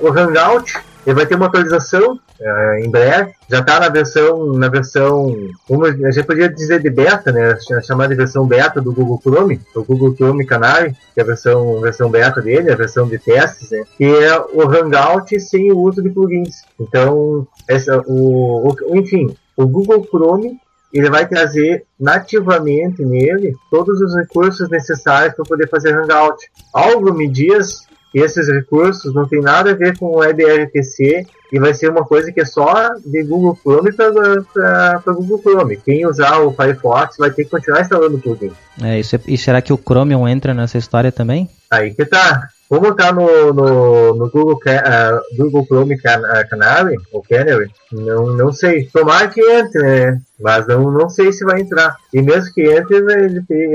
o Hangout ele vai ter uma atualização eh, em breve. Já está na versão, na versão, uma, a gente podia dizer de beta, né? ch- Chamada versão beta do Google Chrome, o Google Chrome Canary, que é a versão, versão beta dele, a versão de testes, né? Que é o Hangout sem o uso de plugins. Então, essa, o, o- enfim, o Google Chrome ele vai trazer nativamente nele todos os recursos necessários para poder fazer Hangout. Algo me diz esses recursos não tem nada a ver com o WebRTC e vai ser uma coisa que é só de Google Chrome para Google Chrome. Quem usar o Firefox vai ter que continuar instalando o plugin. É, isso é- e será que o Chromium entra nessa história também? Aí que tá. Como tá no, no, no Google, ah, Google Chrome Can ah, Canary, ou Canary, não, não sei. Tomara que entre, né? Mas não, não sei se vai entrar. E mesmo que entre,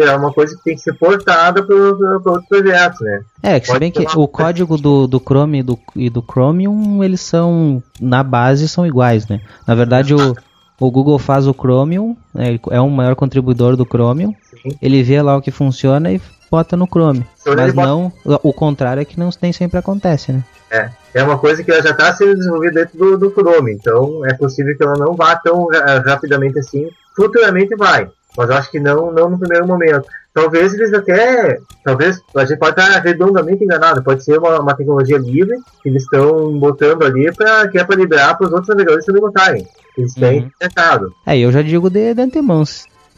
é uma coisa que tem que ser portada para outros projetos, né? É, que se bem que o código do, do Chrome e do, e do Chromium, eles são, na base, são iguais, né? Na verdade, o, o Google faz o Chromium, né, ele é um maior contribuidor do Chromium, Sim. ele vê lá o que funciona e bota no Chrome. Então Mas bota- não, o contrário é que não, nem sempre acontece, né? É, é uma coisa que ela já está sendo desenvolvida dentro do, do Chrome, então é possível que ela não vá tão ra- rapidamente assim. Futuramente vai, mas acho que não, não no primeiro momento. Talvez eles até, talvez a gente pode estar redondamente enganado, pode ser uma, uma tecnologia livre que eles estão botando ali para que é para liberar para os outros navegadores também botarem. Eles têm Uhum. mercado. É, eu já digo de, de antemão,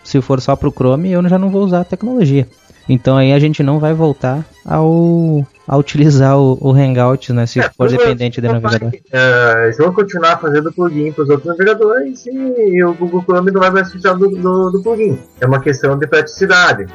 se for só pro Chrome, eu já não vou usar a tecnologia. Então aí a gente não vai voltar ao, a utilizar o, o Hangouts, né? Se É, for dependente do navegador. é, eles vão continuar fazendo plugin para os outros navegadores e, e o Google Chrome não vai mais precisar do, do, do plugin. É uma questão de praticidade.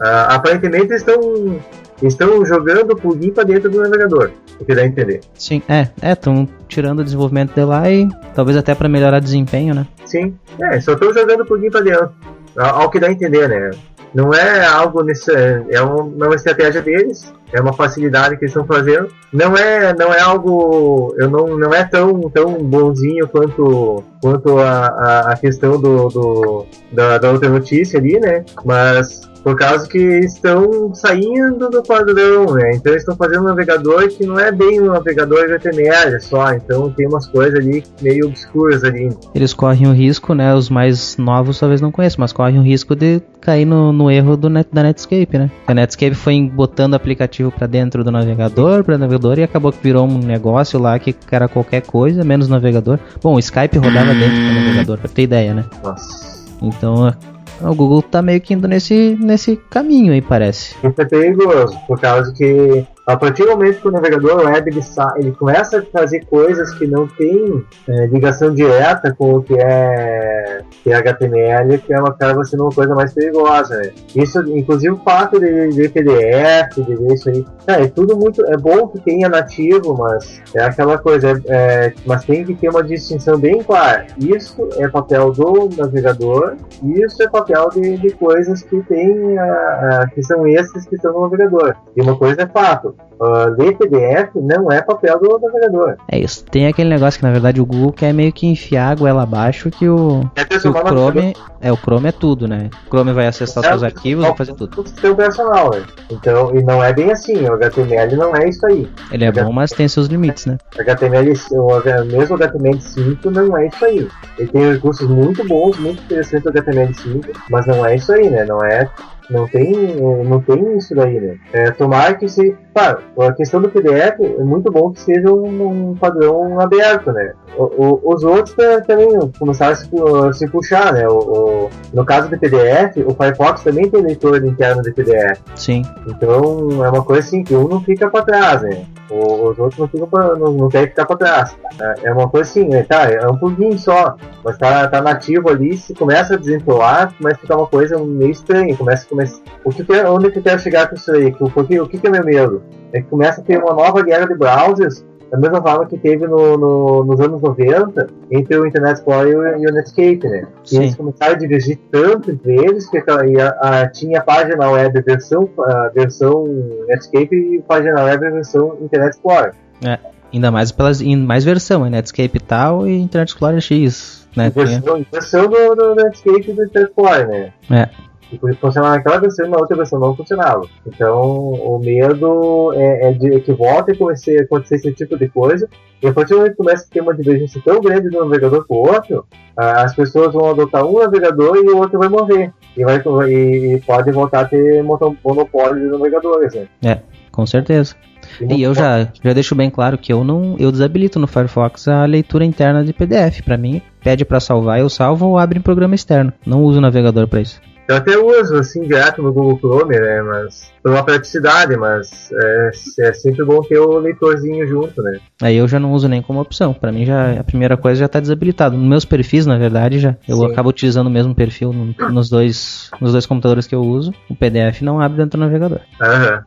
Ah, aparentemente eles estão estão jogando o plugin para dentro do navegador, o que dá a entender. Sim, é, é, estão tirando o desenvolvimento de lá e talvez até para melhorar desempenho, né? Sim, é, só estão jogando o plugin para dentro, ao, ao que dá a entender, né? Não é algo nesse, é é uma estratégia deles, é uma facilidade que eles estão fazendo. Não é, não é algo, eu não, não é tão, tão bonzinho quanto, quanto a questão do, do da, da outra notícia ali, né? Mas por causa que estão saindo do padrão, né? Então estão fazendo um navegador que não é bem um navegador HTML só, então tem umas coisas ali meio obscuras ali. Eles correm o risco, né? Os mais novos talvez não conheçam, mas correm o risco de cair no, no erro do net, da Netscape, né? A Netscape foi botando aplicativo para dentro do navegador, para navegador e acabou que virou um negócio lá que era qualquer coisa, menos navegador. Bom, o Skype rodava dentro do navegador, pra ter ideia, né? Nossa. Então o Google tá meio que indo nesse, nesse caminho aí, parece. Isso é perigoso, por causa que A partir do momento que o navegador web ele, ele começa a fazer coisas que não tem é, ligação direta com o que é, que é HTML, que é uma, acaba sendo uma coisa mais perigosa. Né? Isso, inclusive o fato de, de PDF, de ver isso aí, é, é tudo muito. É bom que tenha nativo, mas é aquela coisa, é, é, mas tem que ter uma distinção bem clara. Isso é papel do navegador, isso é papel de, de coisas que tem a, a, que são esses que estão no navegador. E uma coisa é fato, uh, ler PDF não é papel do navegador. É isso. Tem aquele negócio que na verdade o Google quer meio que enfiar a goela abaixo que o, é que o Chrome é o Chrome é tudo, né? O Chrome vai acessar é, seus arquivos, vai fazer tudo. O sistema operacional, né? Então, e não é bem assim. O HTML não é isso aí. Ele é HTML, bom, mas tem seus limites, né? HTML, o, mesmo o HTML5 não é isso aí. Ele tem recursos muito bons, muito interessantes do HTML5, mas não é isso aí, né? Não é não tem, não tem isso daí, né? É, tomar que se. Claro, a questão do PDF é muito bom que seja um, um padrão aberto, né? O, o, os outros também começaram a se, a se puxar, né? O, no caso do PDF, o Firefox também tem leitor interno de PDF. Sim. Então é uma coisa assim que um não fica para trás, né? os outros não, ficam pra, não, não querem ficar para trás. É, é uma coisa assim, né? tá, é um plugin só, mas tá, tá nativo ali, se começa a desentoar, começa a ficar uma coisa meio estranha, começa, começa o que quer, onde que eu quero chegar com isso aí? O, que, o que, que é meu medo? É que começa a ter uma nova guerra de browsers, da mesma forma que teve no, no, nos anos 90 entre o Internet Explorer e o Netscape, né? E eles começaram a divergir tanto entre eles que a, a, tinha a página web versão, a versão Netscape e página web versão Internet Explorer. É, ainda mais pelas em mais versão, é Netscape tal e Internet Explorer X, né? Versão, versão do, do Netscape e do Internet Explorer, né? É funcionava naquela versão e na outra versão não funcionava. Então, o medo é, é de que volte a acontecer, esse tipo de coisa, e a partir do momento que começa a ter uma divergência tão grande de um navegador para o outro, as pessoas vão adotar um navegador e o outro vai morrer. E, vai, e, e pode voltar a ter monopólio de navegadores. Né? É, com certeza. E eu já, já deixo bem claro que eu não eu desabilito no Firefox a leitura interna de PDF. Para mim, pede para salvar, eu salvo ou abre em programa externo. Não uso o navegador para isso. Eu até uso assim direto no Google Chrome, né? Mas por uma praticidade, mas é, é, sempre bom ter o leitorzinho junto, né? Aí eu já não uso nem como opção. Para mim já a primeira coisa já está desabilitado. Nos meus perfis, na verdade, já eu Sim. acabo utilizando o mesmo perfil no, nos dois nos dois computadores que eu uso. O PDF não abre dentro do navegador. Aham.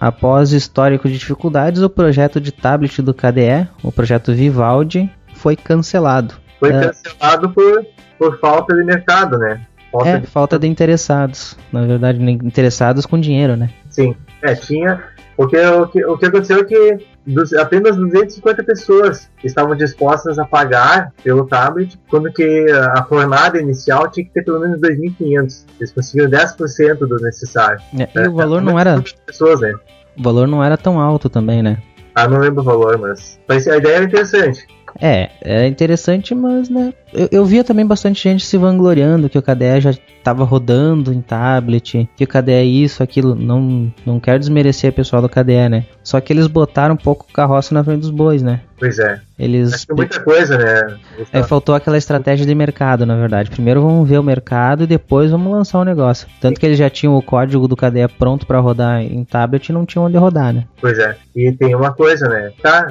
Após histórico de dificuldades, o projeto de tablet do KDE, o projeto Vivaldi, foi cancelado. Foi uh, cancelado por por falta de mercado, né? Falta é, de... falta de interessados. Na verdade, interessados com dinheiro, né? Sim, é, tinha. Porque o que, o que aconteceu é que dos, apenas 250 pessoas estavam dispostas a pagar pelo tablet, quando que a fornada inicial tinha que ter pelo menos 2.500. Eles conseguiram 10% do necessário. É, e é, o valor não era. Pessoas, né? O valor não era tão alto também, né? Ah, não lembro o valor, mas, mas a ideia era interessante. É, é interessante, mas né. Eu, eu via também bastante gente se vangloriando que o KDE já estava rodando em tablet, que o KDE é isso, aquilo. Não, não quero desmerecer o pessoal do KDE, né? Só que eles botaram um pouco o carroça na frente dos bois, né? Pois é. Eles. Acho que muita coisa, né? É, faltou aquela estratégia de mercado, na verdade. Primeiro vamos ver o mercado e depois vamos lançar o negócio. Tanto que eles já tinham o código do KDE pronto para rodar em tablet e não tinham onde rodar, né? Pois é. E tem uma coisa, né? Tá,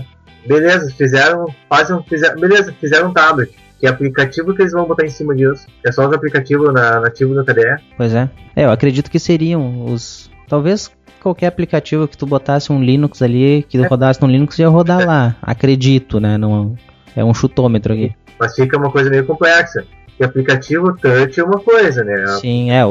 Beleza, fizeram, fazem, fizeram, beleza, fizeram um tablet. Que aplicativo que eles vão botar em cima disso? É só os aplicativos na, nativo do KDE? Pois é. É, eu acredito que seriam os. Talvez qualquer aplicativo que tu botasse um Linux ali, que tu é. rodasse no Linux, ia rodar é. lá. Acredito, né? Não, é um chutômetro aqui. Mas fica uma coisa meio complexa. E aplicativo touch é uma coisa, né? Sim, é.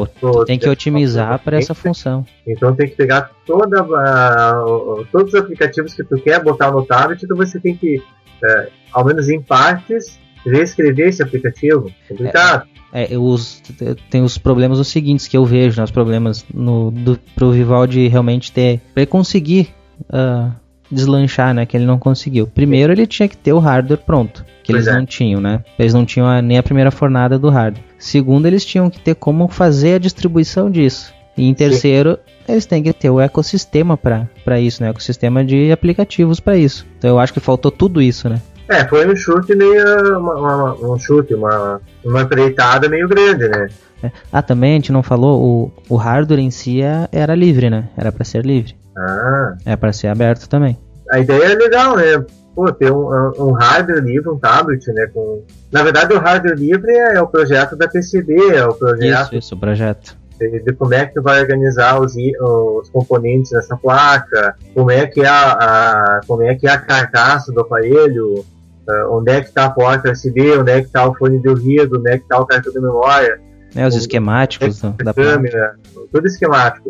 tem que otimizar para essa função. Então tem que pegar toda uh, todos os aplicativos que tu quer botar no tablet, então você tem que, uh, ao menos em partes, reescrever esse aplicativo. Complicado. É, é, os, tem os problemas os seguintes que eu vejo, né, os problemas no, do, pro Vivaldi realmente ter. Pra ele conseguir. Uh, deslanchar, né? Que ele não conseguiu. Primeiro ele tinha que ter o hardware pronto, que pois eles é. não tinham, né? Eles não tinham a, nem a primeira fornada do hardware. Segundo, eles tinham que ter como fazer a distribuição disso. E em terceiro, Sim. eles têm que ter o ecossistema para isso, né? O ecossistema de aplicativos para isso. Então eu acho que faltou tudo isso, né? É, foi um chute meio. Uma, uma, um chute, uma, uma empreitada meio grande, né? É. Ah, também a gente não falou, o, o hardware em si é, era livre, né? Era para ser livre. Ah, É para ser aberto também. a ideia é legal, né? Pô, ter um, um hardware livre, um tablet, né? Com... Na verdade, o hardware livre é o projeto da PCB, é o projeto Isso, isso, o projeto. de, como é que tu vai organizar os, os componentes dessa placa, como é que é a, a- como é que é a carcaça do aparelho, ah, onde é que está a porta USB, onde é que está o fone de ouvido, onde é que está o cartão de memória, É, os esquemáticos do- da placa. câmera, tudo esquemático.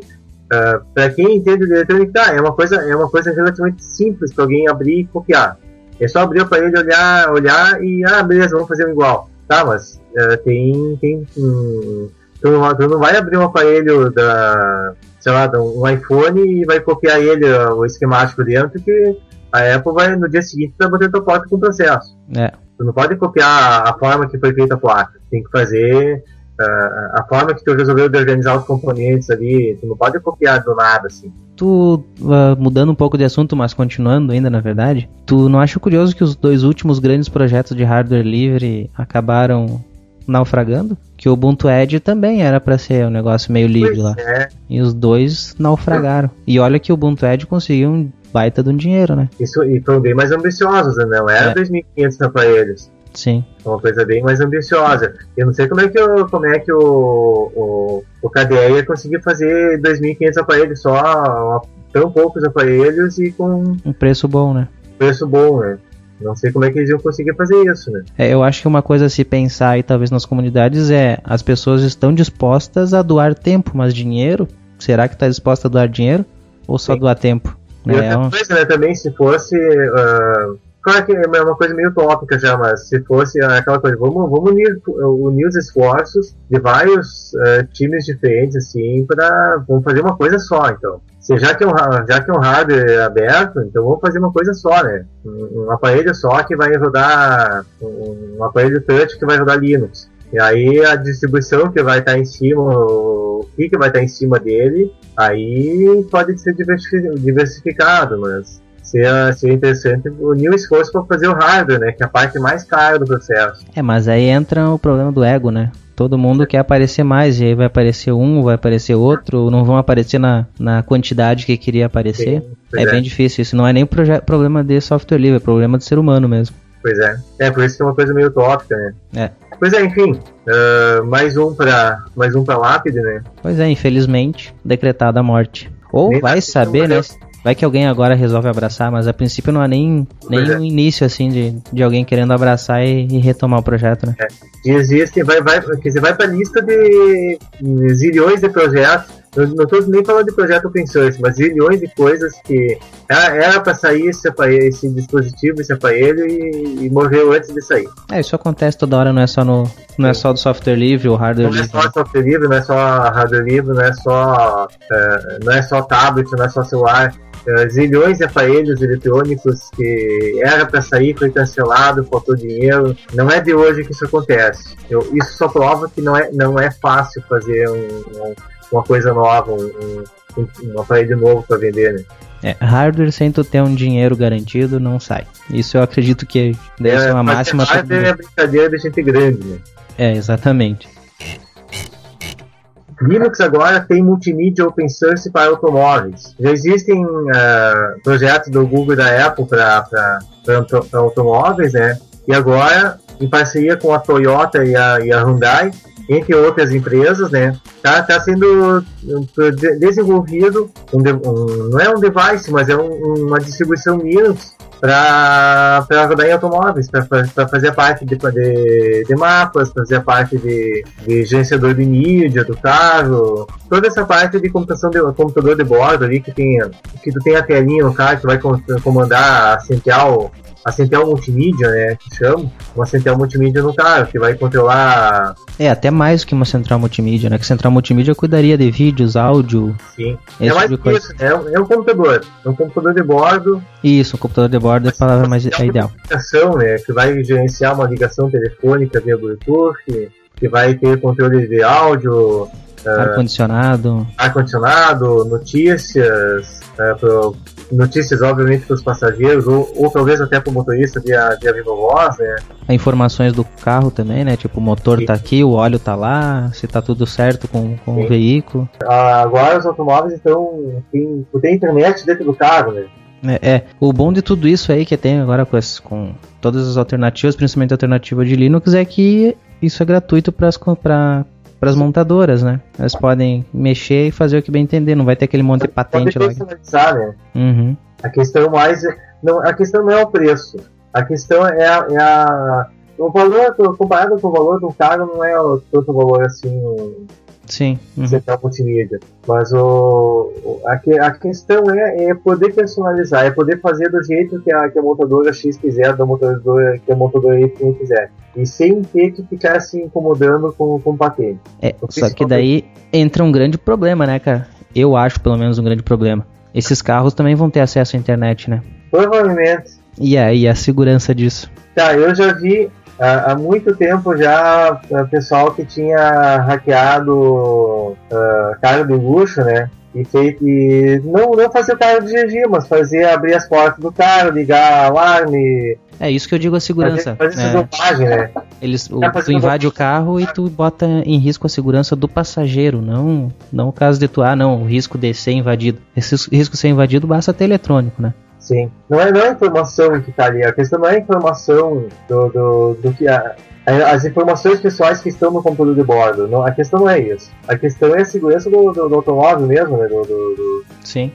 Para quem entende de eletrônica, é uma coisa é uma coisa relativamente simples para alguém abrir e copiar. É só abrir o aparelho, olhar, olhar e ah, beleza, vamos fazer um igual. Tá, mas eh, tem tem hum, tu, não, tu não vai abrir um aparelho da sei lá, um iPhone e vai copiar ele ah, o esquemático dentro que a Apple vai no dia seguinte vai bater tua porta com o processo. É. Tu não pode copiar a forma que foi feita a placa. Tem que fazer a forma que tu resolveu de organizar os componentes ali. Tu não pode copiar do nada, assim. Tu, ah, mudando um pouco de assunto, mas continuando ainda, na verdade, tu não acha curioso que os dois últimos grandes projetos de hardware livre acabaram naufragando? Que o Ubuntu Edge também era para ser um negócio meio livre Pois lá. é, E os dois naufragaram. E olha que o Ubuntu Edge conseguiu um baita de um dinheiro, né? isso, e foram bem mais ambiciosos, né? Não era É. 2.500 aparelhos. Sim. É uma coisa bem mais ambiciosa. Eu não sei como é que, o, como é que o, o, o KDE ia conseguir fazer 2.500 aparelhos só, tão poucos aparelhos e com Um preço bom, né? preço bom, né? Não sei como é que eles iam conseguir fazer isso, né? É, eu acho que uma coisa a se pensar aí, talvez nas comunidades, é as pessoas estão dispostas a doar tempo, mas dinheiro? Será que está disposta a doar dinheiro? Ou só Sim. doar tempo? E Né? outra coisa, né, também, se fosse. ah, claro que é uma coisa meio utópica já, mas se fosse aquela coisa, vamos, vamos unir, unir os esforços de vários ah, times diferentes, assim, para. Vamos fazer uma coisa só, então. Se, já, que é um, já que é um hardware aberto, então vamos fazer uma coisa só, né? Um, um aparelho só que vai rodar. Um, um aparelho touch que vai rodar Linux. E aí a distribuição que vai estar em cima, o que que vai estar em cima dele, aí pode ser diversifi- diversificado, mas seria, seria interessante unir o esforço para fazer o hardware, né? Que é a parte mais cara do processo. É, mas aí entra o problema do ego, né? Todo mundo quer aparecer mais, e aí vai aparecer um, vai aparecer outro, não vão aparecer na, na quantidade que queria aparecer. Pois É bem difícil, isso não é nem problema de software livre, é problema do ser humano mesmo. Pois é. É, por isso que é uma coisa meio utópica, né? É. Pois é, enfim. ah, mais um para mais um para lápide, né? Pois é, infelizmente, decretada a morte. Ou Nem vai saber, né? Vai que alguém agora resolve abraçar, mas a princípio não há nem, nem Pois é. um início assim de, de alguém querendo abraçar e, e retomar o projeto, né? E existe, vai, vai, quer dizer, vai para lista de zilhões de projetos. Eu não estou nem falando de projeto open source, mas zilhões de coisas que era para sair esse, aparelho, esse dispositivo, esse aparelho e, e morreu antes de sair. É, isso acontece toda hora, não é só no. Não é só do software livre, o hardware Não é livre. só software livre, não é só hardware livre, não é só, é, não é só tablet, não é só celular. É, zilhões de aparelhos eletrônicos que era para sair, foi cancelado, faltou dinheiro. Não é de hoje que isso acontece. Eu- isso só prova que não é, não é fácil fazer um- um- uma coisa nova, um, um- aparelho novo para vender, né? É, hardware sem tu ter um dinheiro garantido não sai. Isso eu acredito que deve ser uma máxima. hardware é brincadeira de gente grande, né? É, exatamente. Linux agora tem multimídia open source para automóveis. Já existem ah, projetos do Google e da Apple para automóveis, né? E agora, em parceria com a Toyota e a, e a Hyundai, entre outras empresas, né? Tá, tá sendo de- desenvolvido um, um- não é um device, mas é um- uma distribuição Linux para rodar em automóveis, para fazer parte de, de, de mapas, fazer parte de, de gerenciador de mídia do carro, toda essa parte de computação de computador de bordo ali que tem que tu tem a telinha no carro que vai com- comandar a central a central multimídia, né, que chama, uma central multimídia no carro que vai controlar, É, até mais que uma central multimídia, né? Que central multimídia cuidaria de vídeos, áudio, sim, é mais tipo que isso, é, um- é um computador, é um computador de bordo Isso, um computador de bordo é a palavra mais é ideal. ligação, né, que vai gerenciar uma ligação telefônica via Bluetooth, que vai ter controle de áudio, ar-condicionado. ar-condicionado, notícias, é, pro- notícias obviamente para os passageiros, ou, ou talvez até para o motorista via, via viva voz, né? Informações do carro também, né? Tipo, o motor Sim. tá aqui, o óleo tá lá, se tá tudo certo com, com o veículo. Agora os automóveis então tem, tem internet dentro do carro, né? É, é, o bom de tudo isso aí que tem agora com, as- com todas as alternativas, principalmente a alternativa de Linux, é que isso é gratuito para as montadoras, né? Elas podem mexer e fazer o que bem entender, não vai ter aquele monte de patente Pode lá. né? Uhum. A questão mais é- não, a questão não é o preço. A questão é a, é a- o valor comparado com o valor do carro não é o- tanto valor assim Sim. uhum. central multimídia. Mas o, o- a, a questão é, é poder personalizar, é poder fazer do jeito que a, que a montadora X quiser, da montadora que a montadora Y quiser. E sem ter que ficar se incomodando com, com patente. É, O só que daí entra um grande problema, né, cara? Eu acho, pelo menos, um grande problema. Esses carros também vão ter acesso à internet, né? Provavelmente E aí, a segurança disso? Tá, eu já vi ah, há muito tempo já ah, pessoal que tinha hackeado ah, carro de luxo, né? E feito. E não, não fazia o carro dirigir, mas fazia abrir as portas do carro, ligar alarme, É isso que eu digo a segurança. fazer, fazer essa né? zombagem, né? Eles, o, É, tu invade o carro e tu bota em risco a segurança do passageiro, não, não o caso de tu, ah, não, o risco de ser invadido. Esse risco de ser invadido basta ter eletrônico, né? Sim. Não é, não é a informação que tá ali, a questão não é a informação do, do, do que. A, as informações pessoais que estão no computador de bordo. Não, a questão não é isso. A questão é a segurança do, do, do automóvel mesmo, né? Do, do, Sim.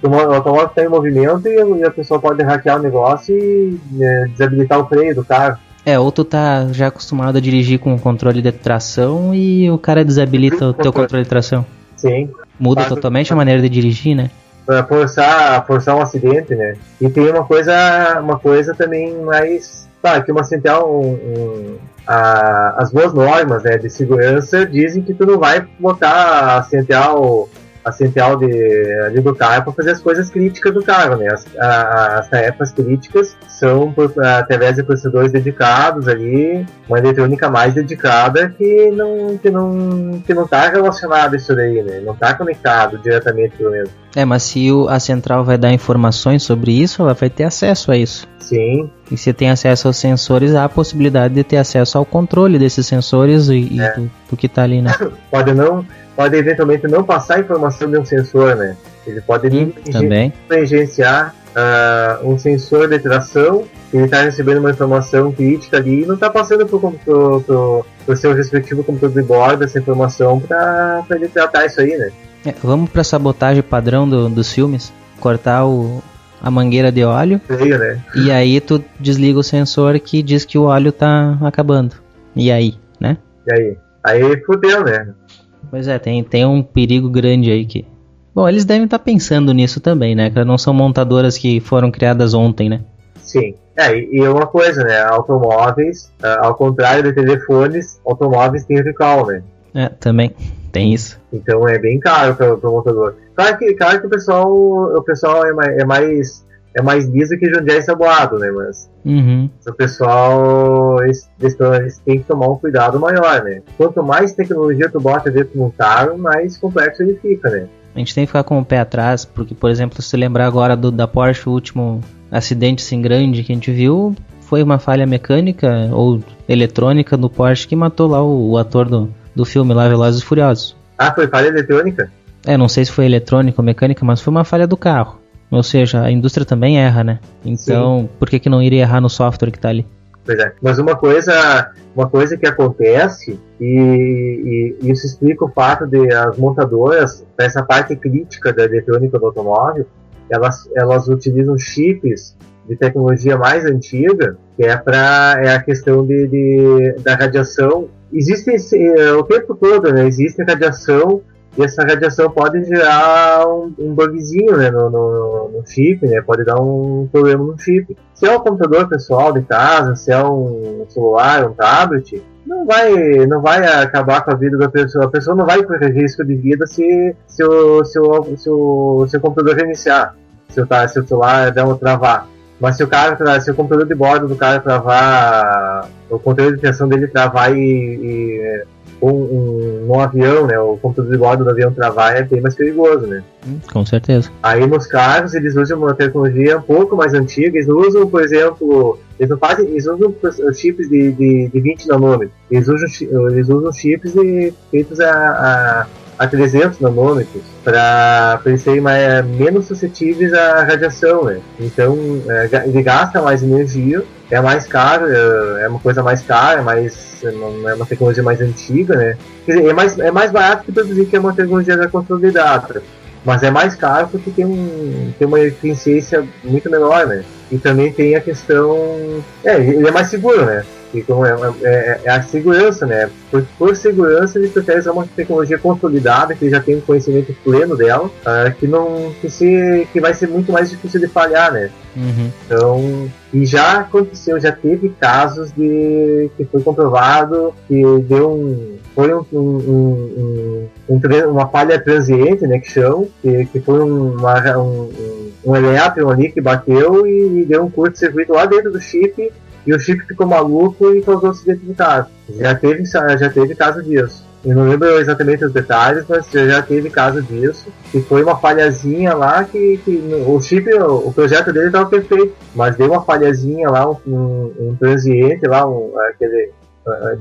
o mo- o automóvel está em movimento e, e a pessoa pode hackear o negócio e né, desabilitar o freio do carro. É, ou tu tá já acostumado a dirigir com o controle de tração e o cara desabilita o teu controle de tração. Sim. Muda totalmente a maneira de dirigir, né? Pra forçar, forçar um acidente, né? E tem uma coisa, uma coisa também mais. Tá, que uma central. Um, um, a- as boas normas né, de segurança dizem que tu não vai botar a central. A central de, ali do carro para fazer as coisas críticas do carro, né? As, a- as tarefas críticas são por, através de processadores dedicados ali, uma eletrônica mais dedicada que não que não que não está relacionada a isso daí, né? Não está conectado diretamente pelo menos. É, mas se o- a central vai dar informações sobre isso, ela vai ter acesso a isso. Sim, E se tem acesso aos sensores, há a possibilidade de ter acesso ao controle desses sensores e, e É. do, do que tá ali, né? pode não, pode eventualmente não passar a informação de um sensor, né? Ele pode negligenciar ah, um sensor de tração, ele está recebendo uma informação crítica ali e não está passando para o seu respectivo computador de bordo essa informação para ele tratar isso aí, né? É, vamos pra sabotagem padrão do- dos filmes. Cortar o, a mangueira de óleo né? e aí tu desliga o sensor que diz que o óleo tá acabando. E aí, né? E aí? Aí fudeu, né? Pois é, tem, tem um perigo grande aí que. Bom, eles devem estar pensando nisso também, né? Que não são montadoras que foram criadas ontem, né? Sim. É, e e uma coisa, né? Automóveis, ah, ao contrário de telefones, automóveis têm recall, né? É, também. Tem isso. Então é bem caro para o montador. Claro que, claro que o pessoal, o pessoal é mais, é mais, é mais liso que Jundiaí e Saboado, né? Mas Uhum. o pessoal, eles, eles, têm que tomar um cuidado maior, né? Quanto mais tecnologia tu bota dentro de um carro, mais complexo ele fica, né? A gente tem que ficar com o pé atrás, porque, por exemplo, se lembrar agora do da Porsche, o último acidente assim grande que a gente viu, foi uma falha mecânica ou eletrônica do Porsche que matou lá o, o ator do, do filme lá, Velozes e Furiosos. Ah, foi falha eletrônica? É, não sei se foi eletrônica ou mecânica, mas foi uma falha do carro. Ou seja, a indústria também erra, né? Então, por que, que não iria errar no software que tá ali? Pois é. Mas uma coisa, uma coisa que acontece, e, e isso explica o fato de as montadoras, essa parte crítica da eletrônica do automóvel, elas, elas utilizam chips de tecnologia mais antiga, que é para é a questão de, de- da radiação. Existe esse- eh, o tempo todo, né? Existe radiação e essa radiação pode gerar um, um bugzinho né, no, no, no chip, né? Pode dar um problema no chip. Se é um computador pessoal de casa, se é um celular, um tablet, não vai, não vai acabar com a vida da pessoa. A pessoa não vai correr risco de vida se, se, o, se, o, se, o, se o computador reiniciar, se o, se o celular der um travar. Mas se o cara, se o computador de bordo do cara travar, o controle de tensão dele travar e, e um, um num avião, né? O computador de bordo do avião travar é bem mais perigoso, né? Hum, com certeza. Aí nos carros eles usam uma tecnologia um pouco mais antiga, eles usam, por exemplo, eles não fazem, eles usam chips de, de, de 20 nanômetros, eles usam, eles usam chips de, feitos a, a a 300 nanômetros para eles serem mais, menos suscetíveis à radiação, né? Então é, ele gasta mais energia, é mais caro, é, é uma coisa mais cara, é mais é uma tecnologia mais antiga, né? Quer dizer, é mais, é mais barato que produzir que é uma tecnologia já consolidada, mas é mais caro porque tem, um, tem uma eficiência muito menor, né? E também tem a questão. É, ele é mais seguro, né? Então é, é, é, a segurança, né? Por, por segurança ele prefere usar uma tecnologia consolidada, que já tem um conhecimento pleno dela, uh, que não que, se, que vai ser muito mais difícil de falhar, né? Uhum. Então, e já aconteceu, já teve casos de que foi comprovado que deu um foi um, um, um, uma falha transiente, né, que chamam, que, que foi uma, um, um elétron ali que bateu e, e deu um curto-circuito lá dentro do chip e o chip ficou maluco e causou acidente de. Já teve, já teve caso disso. Eu não lembro exatamente os detalhes, mas já teve caso disso. E foi uma falhazinha lá que, que o chip, o projeto dele estava perfeito, mas deu uma falhazinha lá, um, um, um transiente lá, um, aquele,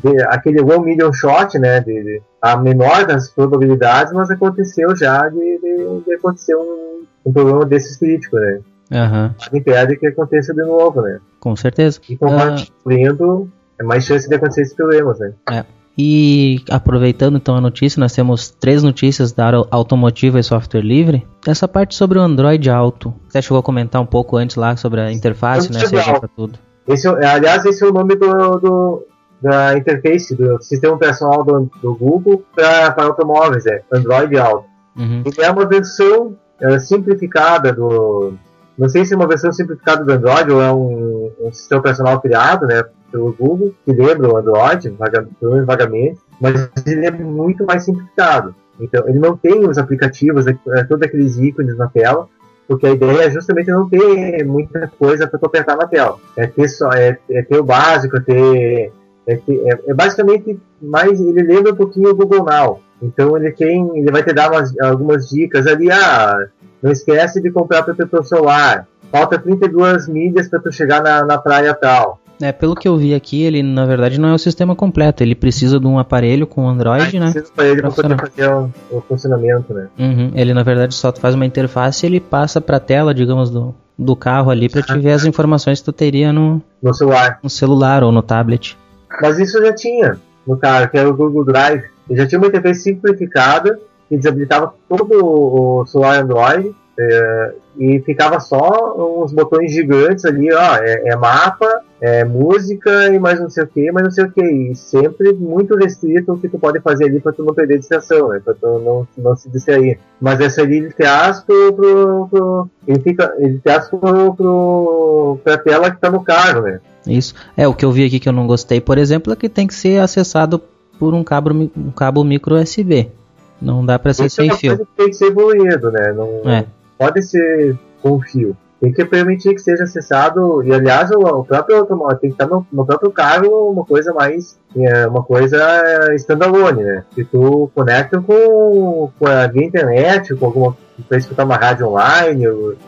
de, aquele one million shot, né, de, de, a menor das probabilidades, mas aconteceu já de, de, acontecer um, um problema desses crítico, né. Uhum. impede que aconteça de novo, né? Com certeza. E compartilhando, uh... é mais chance de acontecer esses problemas, né? É. E aproveitando então a notícia, nós temos três notícias da área automotiva e software livre. Essa parte sobre o Android Auto. Você chegou a comentar um pouco antes lá sobre a interface, né? Seja para tudo. Esse, é aliás, esse é o nome do, do da interface do sistema operacional do, do Google para automóveis, é Android Auto. Uhum. Ele é uma versão é, simplificada do, não sei se é uma versão simplificada do Android ou é um, um sistema operacional criado, né, pelo Google, que lembra o Android, vagamente, mas ele é muito mais simplificado. Então, ele não tem os aplicativos, é, é, todos aqueles ícones na tela, porque a ideia é justamente não ter muita coisa para tu apertar na tela. É ter, só, é, é ter o básico, é ter, é, ter, é, é basicamente mais. Ele lembra um pouquinho o Google Now. Então ele tem, ele vai te dar umas, algumas dicas ali, ah, não esquece de comprar protetor solar. Falta 32 milhas para tu chegar na, na praia tal. É, pelo que eu vi aqui, ele na verdade não é o sistema completo. Ele precisa de um aparelho com Android, ah, né? Precisa para ele para poder fazer o, o, funcionamento, né? Uhum. Ele na verdade só faz uma interface e ele passa para a tela, digamos, do, do carro ali para te ver as informações que tu teria no, no celular. No celular ou no tablet. Mas isso já tinha no carro, que era o Google Drive. Ele já tinha uma interface simplificada que desabilitava todo o celular Android é, e ficava só uns botões gigantes ali, ó, é, é, mapa, é música e mais não sei o que, mais não sei o que, e sempre muito restrito o que tu pode fazer ali para tu não perder distração, né, para tu não, não se distrair. Mas essa ali ele traz pro, pro, pro ele fica, ele traz pro, pro, pra tela que tá no carro, né. Isso. É, o que eu vi aqui que eu não gostei, por exemplo, é que tem que ser acessado por um cabo, um cabo micro USB. Não dá para ser sem é fio. Tem que ser evoluído, né? Não, é. pode ser com fio. Tem que permitir que seja acessado, e aliás, o, próprio automóvel tem que estar no, no, próprio carro uma coisa mais, é, uma coisa standalone, né? Que tu conecta com, com a internet, com alguma para escutar uma rádio online.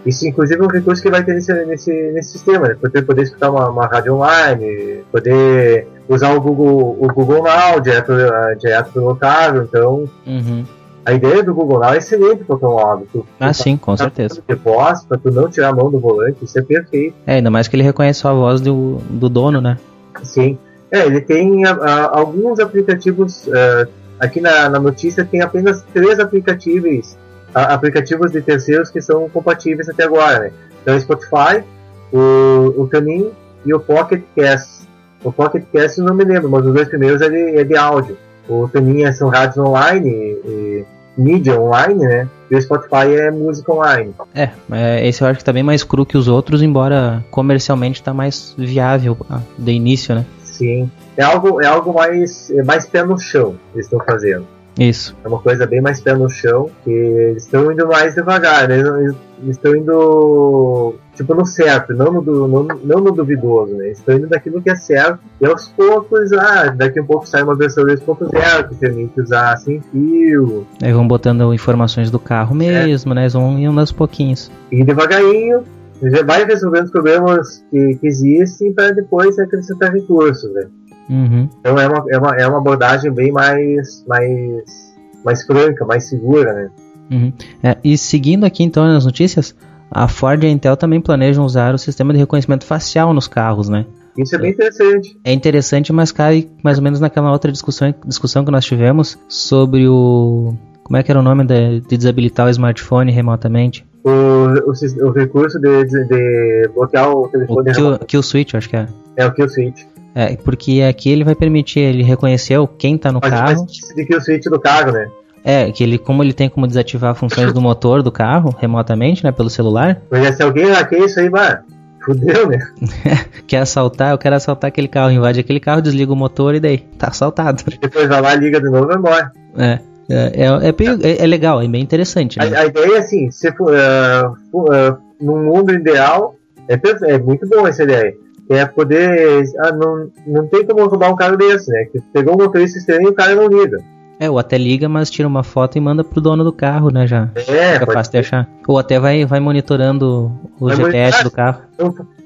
Isso, inclusive, é um recurso que vai ter nesse, nesse, nesse sistema, né? Poder, poder escutar uma, uma rádio online, poder usar o Google, o Google Now direto, direto pelo carro. Então, uhum. A ideia do Google Now é excelente para o. Tu, ah, tu sim, com certeza. Para tu não tirar a mão do volante, isso é perfeito. É, ainda mais que ele reconhece a voz do, do dono, né? Sim. É, ele tem uh, alguns aplicativos. Uh, aqui na, na notícia tem apenas três aplicativos aplicativos de terceiros que são compatíveis até agora, né? Então, o Spotify, o, o Canin e o Pocket Cast. O Pocket Cast eu não me lembro, mas os dois primeiros é de, é de áudio. O Canin são rádios online e mídia online, né? E o Spotify é música online. É, é, esse eu acho que tá bem mais cru que os outros, embora comercialmente tá mais viável ah, de início, né? Sim. É algo, é algo mais, é mais pé no chão que eles estão fazendo. Isso. É uma coisa bem mais pé no chão, que eles estão indo mais devagar, né? Eles estão indo tipo no certo, não no, du- não, não no duvidoso, né? Eles estão indo daquilo que é certo e aos poucos, ah, daqui a pouco sai uma versão 2.0 que permite usar sem fio Aí vão botando informações do carro mesmo, né? Eles vão indo aos pouquinhos. e devagarinho já vai resolvendo os problemas que, que existem para depois acrescentar recursos, né? Uhum. Então é uma, é uma, é uma abordagem bem mais, mais, mais franca, mais segura, né? Uhum. É, e seguindo aqui então nas notícias, a Ford e a Intel também planejam usar o sistema de reconhecimento facial nos carros, né? Isso é bem interessante. É interessante, mas cai mais ou menos naquela outra discussão, discussão que nós tivemos sobre o. Como é que era o nome de, de desabilitar o smartphone remotamente? O, o, o recurso de, de, de bloquear o O telefone kill, kill switch, acho que é. é o kill switch. É, porque aqui ele vai permitir ele reconhecer o- quem tá no Mas carro. mas de kill switch do carro, né? É, que ele, como ele tem como desativar funções do motor do carro remotamente, né, pelo celular, Mas se alguém hackeia isso aí, vai. Fudeu, né? quer assaltar, eu quero assaltar aquele carro, invade aquele carro, desliga o motor e daí tá assaltado. Depois vai lá, liga de novo e vai embora. É, é, é, é, bem- é- é legal, é bem interessante, né? A, a ideia é assim, se for, uh, uh, num mundo ideal, é, é muito bom essa ideia. É poder. Ah, não, não tem como roubar um carro desse, né? Que pegou um motorista estranho e o cara não liga. É, ou até liga, mas tira uma foto e manda pro dono do carro, né, já. É, Fica fácil de achar. Ou até vai, vai monitorando o Vai GPS monitorar. do carro.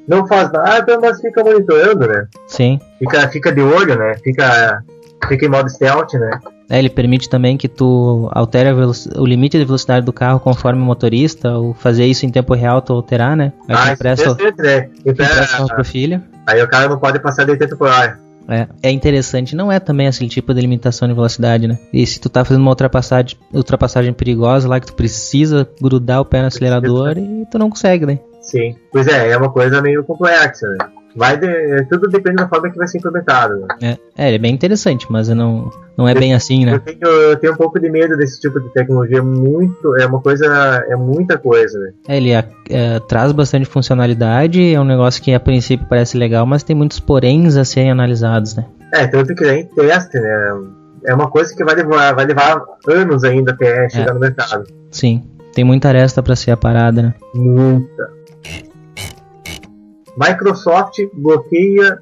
não, não faz nada, mas fica monitorando, né? Sim. Fica, fica de olho, né? Fica, fica em modo stealth, né? É, ele permite também que tu altere o limite de velocidade do carro conforme o motorista, ou fazer isso em tempo real, tu alterar, né? Aí Ah, isso é né? tu empresta o carro Empresta- pro filho. Aí o cara não pode passar de 80 por hora. É, é interessante, não é também esse tipo de limitação de velocidade, né? E se tu tá fazendo uma ultrapassagem, ultrapassagem perigosa lá que tu precisa grudar o pé no acelerador e tu não consegue, né? Sim. Pois é, é uma coisa meio complexa, né? Vai de, tudo depende da forma que vai ser implementado. Né? É, é, ele é bem interessante, mas não, não é bem assim, Eu, né? tenho, eu tenho um pouco de medo desse tipo de tecnologia. Muito, é uma coisa, é muita coisa, né? É, ele é, é, traz bastante funcionalidade, é um negócio que a princípio parece legal, mas tem muitos poréns a serem analisados, né? É, tanto que nem teste, né? É uma coisa que vai levar, vai levar anos ainda até chegar no mercado. Sim, tem muita aresta pra ser a parada, né? Muita. Microsoft bloqueia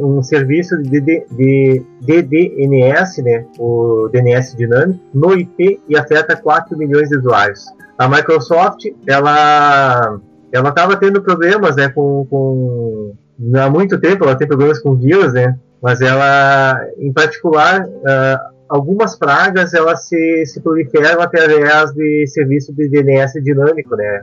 um serviço de, DD de DDNS, né, o DNS dinâmico, no IP e afeta 4 milhões de usuários. A Microsoft, ela ela estava tendo problemas, né, com, com há muito tempo ela tem problemas com vírus, né, mas ela, em particular, ah, algumas pragas elas se, se proliferam através de serviço de DNS dinâmico, né,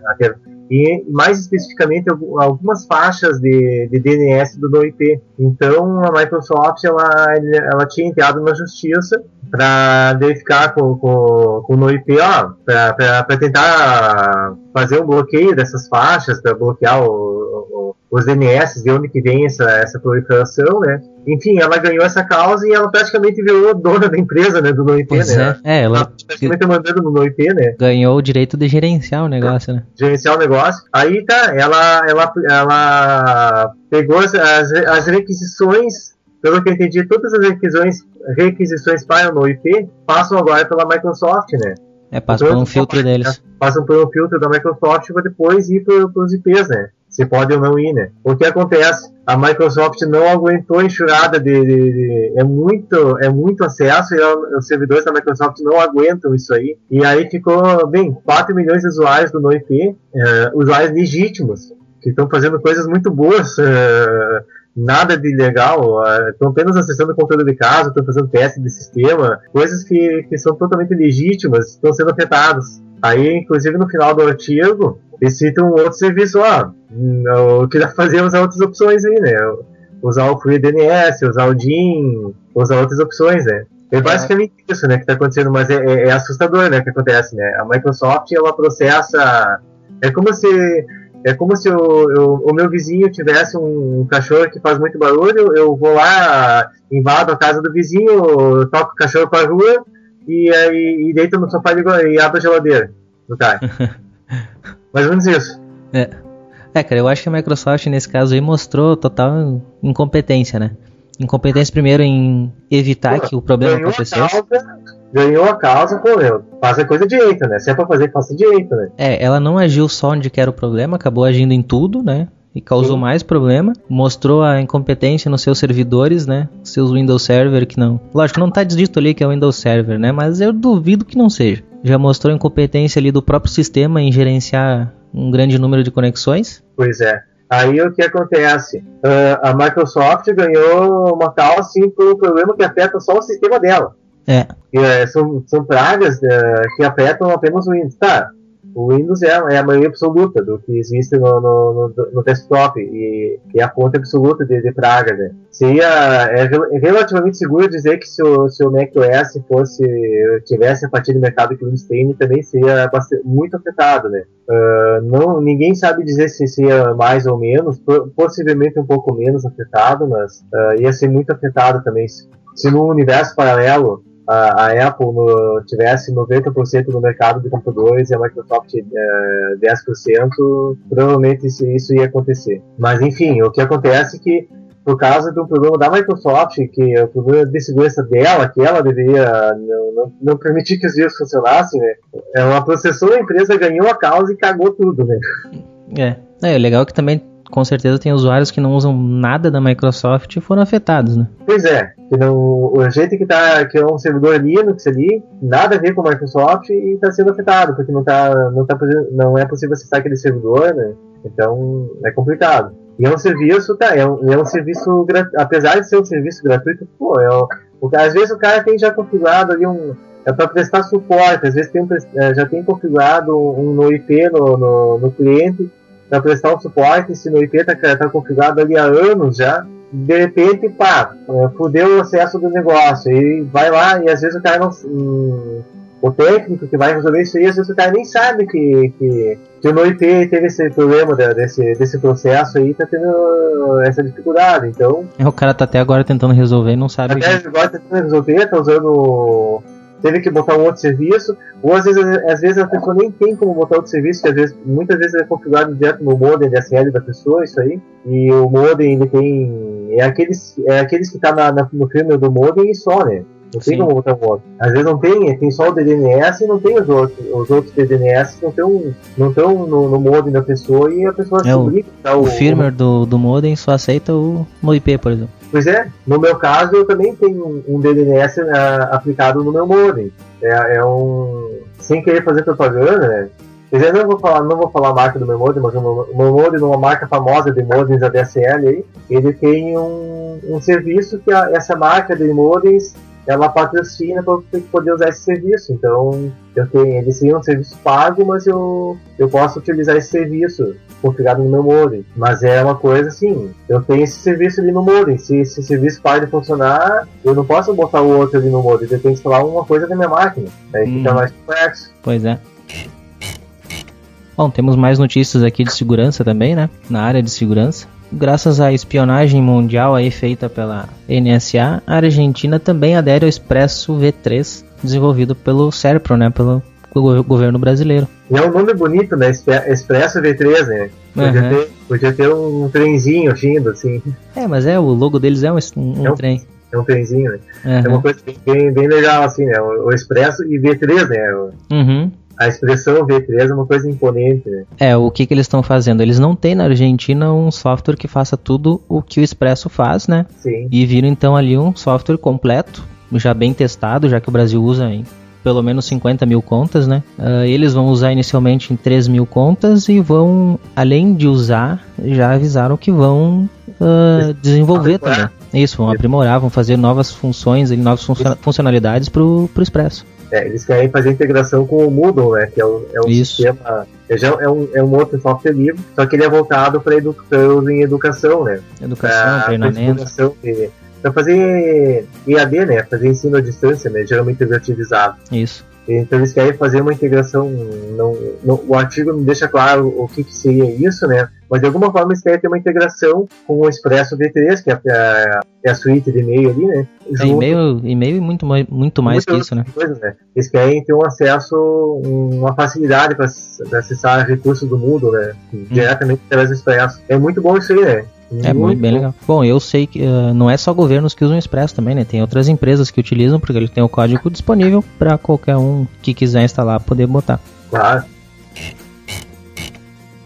e mais especificamente algu- algumas faixas de, de DNS do NoIP. Então a Microsoft ela, ela tinha entrado na justiça para verificar com, com, com o NoIP, para tentar fazer um bloqueio dessas faixas, para bloquear o- os DNS, de onde que vem essa, essa proliferação, né? Enfim, ela ganhou essa causa e ela praticamente virou dona da empresa, né, do NoIP, né? é, é, Ela ela praticamente mandando no NoIP, né? ganhou o direito de gerenciar o negócio, né? gerenciar o negócio. Aí tá, ela, ela, ela pegou as, as, as requisições, pelo que eu entendi, todas as requisições, requisições para o NoIP passam agora pela Microsoft, né? É, passa por um filtro deles. Passam por um filtro da Microsoft para depois ir para os IPs, né? Se pode ou não ir, né? O que acontece? A Microsoft não aguentou a enxurrada de, de- de- é muito é muito acesso e ela- os servidores da Microsoft não aguentam isso aí. E aí ficou, bem, 4 milhões de usuários do NoIP, eh, usuários legítimos, que estão fazendo coisas muito boas, eh, nada de legal, eh, estão apenas acessando o conteúdo de casa, estão fazendo teste de sistema, coisas que, que são totalmente legítimas, estão sendo afetadas. Aí, inclusive, no final do artigo, eles citam um outro serviço, ó, hum, o que dá pra fazer é usar outras opções aí, né? Usar o FreeDNS, usar o DIN, usar outras opções, né? É basicamente isso, né, que tá acontecendo, mas é, é- é assustador, né, o que acontece, né? A Microsoft, ela processa... É como se... É como se o, eu- o meu vizinho tivesse um, cachorro que faz muito barulho, eu vou lá, invado a casa do vizinho, toco o cachorro pra rua e aí e deito no sofá e, e abro a geladeira do cara. Mais ou menos isso. É, cara, eu acho que a Microsoft nesse caso aí mostrou total incompetência, né? Incompetência primeiro em evitar que o problema Ganhou a acontecesse. causa, ganhou a causa, pô, meu, faz a coisa direito, né? Se é pra fazer, faça direito, né? É, ela não agiu só onde que era o problema, acabou agindo em tudo, né? E causou Sim. mais problema, mostrou a incompetência nos seus servidores, né? Seus Windows Server que não. Lógico, não tá dito ali que é o Windows Server, né? Mas eu duvido que não seja. Já mostrou incompetência ali do próprio sistema em gerenciar um grande número de conexões. Pois é. Aí o que acontece? Ah, a Microsoft ganhou uma causa assim por um problema que afeta só o sistema dela. É, E, eh, são, são pragas eh, que afetam apenas o Windows. Tá, o Windows é, é a maioria absoluta do que existe no, no, no- no desktop e, e a fonte absoluta de, de praga, né? Seria, é, é relativamente seguro dizer que se o, se o macOS fosse, tivesse a partir do mercado que o Windows tem, também seria muito afetado, né? Ah, não, ninguém sabe dizer se seria mais ou menos, po- possivelmente um pouco menos afetado, mas ah, ia ser muito afetado também. Se, no universo paralelo a, a Apple no, tivesse 90% do mercado de computadores e a Microsoft eh, 10%, provavelmente isso, isso ia acontecer. Mas enfim, o que acontece é que por causa de um problema da Microsoft, que é o problema de segurança dela, que ela deveria não, não, não permitir que os vírus funcionassem, né? Ela processou a empresa, ganhou a causa e cagou tudo, né? é. É, o legal é que também, com certeza, tem usuários que não usam nada da Microsoft e foram afetados, né? Pois é, que não, o jeito que tá, que é um servidor Linux ali, nada a ver com a Microsoft e está sendo afetado, porque não, tá, não, tá, não é possível acessar aquele servidor, né? Então é complicado. E é um serviço, tá, é um, é um serviço, apesar de ser um serviço gratuito, pô, é um, o, às vezes o cara tem já configurado ali um, é para prestar suporte, às vezes tem um é, já tem configurado um, no IP no, no, no cliente para prestar um suporte, se no IP tá, tá configurado ali há anos já, de repente, pá, é, fudeu o acesso do negócio, e vai lá, e às vezes o cara não. hum, o técnico que vai resolver isso aí, às vezes o cara nem sabe que, que, que o NoIP teve esse problema desse, desse processo aí, tá tendo essa dificuldade. Então, É, O cara tá até agora tentando resolver e não sabe. até que- agora tentando resolver, tá usando. Teve que botar um outro serviço, ou às vezes, às vezes a pessoa nem tem como botar outro serviço, que às vezes, muitas vezes é configurado direto no modem DSL da pessoa, isso aí. E o modem ele tem. É aqueles, é aqueles que tá na, na- no firmware do modem e só, né? Não tem Sim. como botar um outro. Às vezes não tem, tem só o DNS e não tem os outros. Os outros DNS não estão não tão no, no modem da pessoa e a pessoa É, o- obriga a O firmware do, do modem só aceita o no IP, por exemplo. Pois é, no meu caso eu também tenho um- DNS ah, aplicado no meu modem. É, é um. Sem querer fazer propaganda, né? Dizer, eu não vou falar, não vou falar a marca do meu modem, mas o meu, modem, uma marca famosa de modems ADSL aí, ele tem um, um serviço que a- essa marca de modems ela patrocina para você poder usar esse serviço. Então, eu tenho, ele seria um serviço pago, mas eu, eu posso utilizar esse serviço configurado no meu modem. Mas é uma coisa assim, eu tenho esse serviço ali no modem. Se esse serviço para de funcionar, eu não posso botar o outro ali no modem. Eu tenho que instalar uma coisa na minha máquina. Aí fica Hum. mais complexo. Pois é. Bom, temos mais notícias aqui de segurança também, né? Na área de segurança. Graças à espionagem mundial aí feita pela NSA, a Argentina também adere ao Expresso V3, desenvolvido pelo SERPRO, né? Pelo go- governo brasileiro. E é um nome bonito, né? Expresso V3, né? Podia, Uhum. ter, podia ter um trenzinho agindo, assim. É, mas é, o logo deles é um, um, É um- trem. É um trenzinho, né? É Uhum. uma coisa bem, bem, legal, assim, né? O, o Expresso e V3, né? Uhum. A expressão V3 é uma coisa imponente, né? É, o que, que eles estão fazendo? Eles não têm na Argentina um software que faça tudo o que o Expresso faz, né? Sim. E viram então ali um software completo, já bem testado, já que o Brasil usa em pelo menos 50 mil contas, né? Ah, eles vão usar inicialmente em 3 mil contas e vão, além de usar, já avisaram que vão ah, desenvolver Aprimorar. também. Isso, vão aprimorar, vão fazer novas funções e novas funcio- funcionalidades pro, pro Expresso. É, eles querem fazer integração com o Moodle, né? Que é, o, é um Isso. sistema. É, já é, um, é um outro software livre, só que ele é voltado para edu uso em educação, né? Educação, Pra- treinamento. de- Pra fazer EAD, né? Fazer ensino à distância, né? Geralmente utilizado. Isso. Então eles querem fazer uma integração. Não, não- o artigo não deixa claro o que, que seria isso, né? Mas de alguma forma eles querem ter uma integração com o Expresso V3, que é a, é a suíte de e-mail ali, né? É e-mail, e-mail e muito, muito mais que isso, né? coisas, né? Eles querem ter um acesso, uma facilidade para acessar recursos do Moodle, né? Hum. Diretamente através do Expresso. É muito bom isso aí, né? É muito bem legal. Bom, eu sei que uh, não é só governos que usam o Express também, né? Tem outras empresas que utilizam, porque ele tem o código disponível para qualquer um que quiser instalar poder botar. Claro.